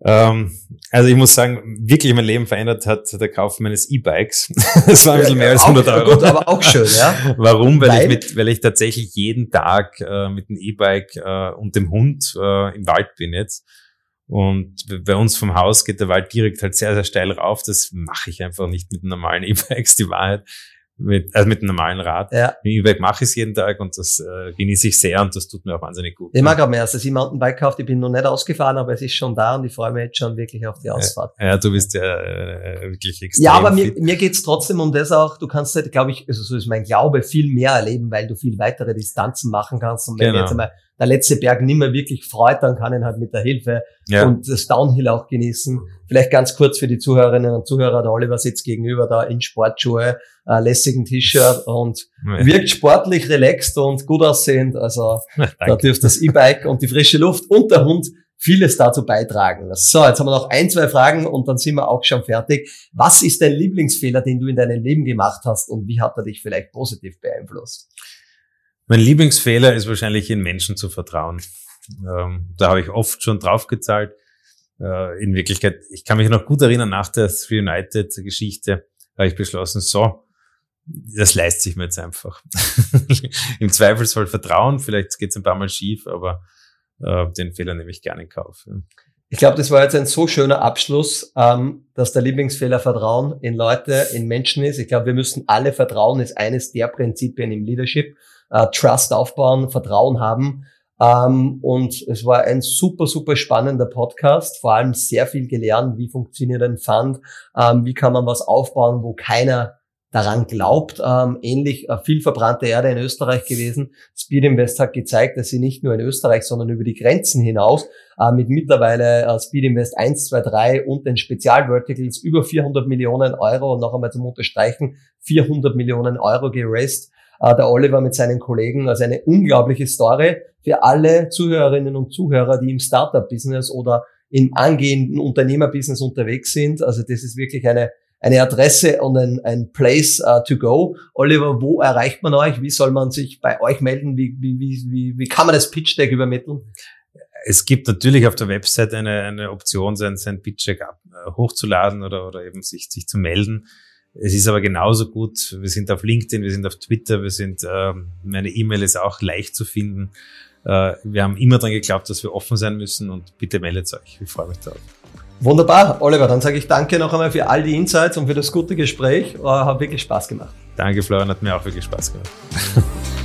Ähm, also ich muss sagen, wirklich mein Leben verändert hat der Kauf meines E-Bikes. das war ein bisschen mehr als 100
auch,
Euro.
Gut, aber auch schön, ja.
Warum? Weil, weil, ich mit, weil ich tatsächlich jeden Tag äh, mit dem E-Bike äh, und dem Hund äh, im Wald bin jetzt. Und bei uns vom Haus geht der Wald direkt halt sehr, sehr steil rauf. Das mache ich einfach nicht mit normalen E-Bikes, die Wahrheit mit, also mit einem normalen Rad. Ja. Mit E-Bike mache ich es jeden Tag und das äh, genieße ich sehr und das tut mir auch wahnsinnig gut.
Ich mag auch mehr, als ich Mountainbike gekauft, ich bin noch nicht ausgefahren, aber es ist schon da und ich freue mich jetzt schon wirklich auf die Ausfahrt.
Ja, ja du bist ja äh, wirklich extrem
Ja, aber mir, mir geht's trotzdem um das auch, du kannst halt, glaube ich, also so ist mein Glaube, viel mehr erleben, weil du viel weitere Distanzen machen kannst und wenn genau. jetzt einmal der letzte Berg nicht mehr wirklich freut, dann kann ich halt mit der Hilfe ja. und das Downhill auch genießen. Vielleicht ganz kurz für die Zuhörerinnen und Zuhörer, der Oliver sitzt gegenüber da in Sportschuhe, äh, lässigen T-Shirt und ja. wirkt sportlich, relaxed und gut aussehend. Also da dürfte das E-Bike und die frische Luft und der Hund vieles dazu beitragen. So, jetzt haben wir noch ein, zwei Fragen und dann sind wir auch schon fertig. Was ist dein Lieblingsfehler, den du in deinem Leben gemacht hast und wie hat er dich vielleicht positiv beeinflusst?
Mein Lieblingsfehler ist wahrscheinlich in Menschen zu vertrauen. Ähm, da habe ich oft schon draufgezahlt. Äh, in Wirklichkeit, ich kann mich noch gut erinnern, nach der Three United-Geschichte habe ich beschlossen, so, das leistet sich mir jetzt einfach. Im Zweifelsfall Vertrauen, vielleicht geht es ein paar Mal schief, aber äh, den Fehler nehme ich gerne in Kauf. Ja.
Ich glaube, das war jetzt ein so schöner Abschluss, ähm, dass der Lieblingsfehler Vertrauen in Leute, in Menschen ist. Ich glaube, wir müssen alle Vertrauen ist eines der Prinzipien im Leadership äh, Trust aufbauen, Vertrauen haben. Ähm, und es war ein super, super spannender Podcast. Vor allem sehr viel gelernt, wie funktioniert ein Fund, ähm, wie kann man was aufbauen, wo keiner daran glaubt. Ähm, ähnlich äh, viel verbrannte Erde in Österreich gewesen. Speed Invest hat gezeigt, dass sie nicht nur in Österreich, sondern über die Grenzen hinaus äh, mit mittlerweile äh, Speed Invest 1, 2, 3 und den Spezialverticals über 400 Millionen Euro und noch einmal zum Unterstreichen 400 Millionen Euro geraced äh, der Oliver mit seinen Kollegen. Also eine unglaubliche Story für alle Zuhörerinnen und Zuhörer, die im Startup-Business oder im angehenden Unternehmerbusiness unterwegs sind. Also das ist wirklich eine eine Adresse und ein, ein Place uh, to go. Oliver, wo erreicht man euch? Wie soll man sich bei euch melden? Wie, wie, wie, wie kann man das Pitch Deck übermitteln?
Es gibt natürlich auf der Website eine, eine Option, sein, sein Pitch Deck äh, hochzuladen oder, oder eben sich, sich zu melden. Es ist aber genauso gut, wir sind auf LinkedIn, wir sind auf Twitter, wir sind, äh, meine E-Mail ist auch leicht zu finden. Äh, wir haben immer dran geglaubt, dass wir offen sein müssen und bitte meldet euch. Ich freue mich darauf.
Wunderbar, Oliver, dann sage ich danke noch einmal für all die Insights und für das gute Gespräch. Äh, hat wirklich Spaß gemacht.
Danke, Florian, hat mir auch wirklich Spaß gemacht.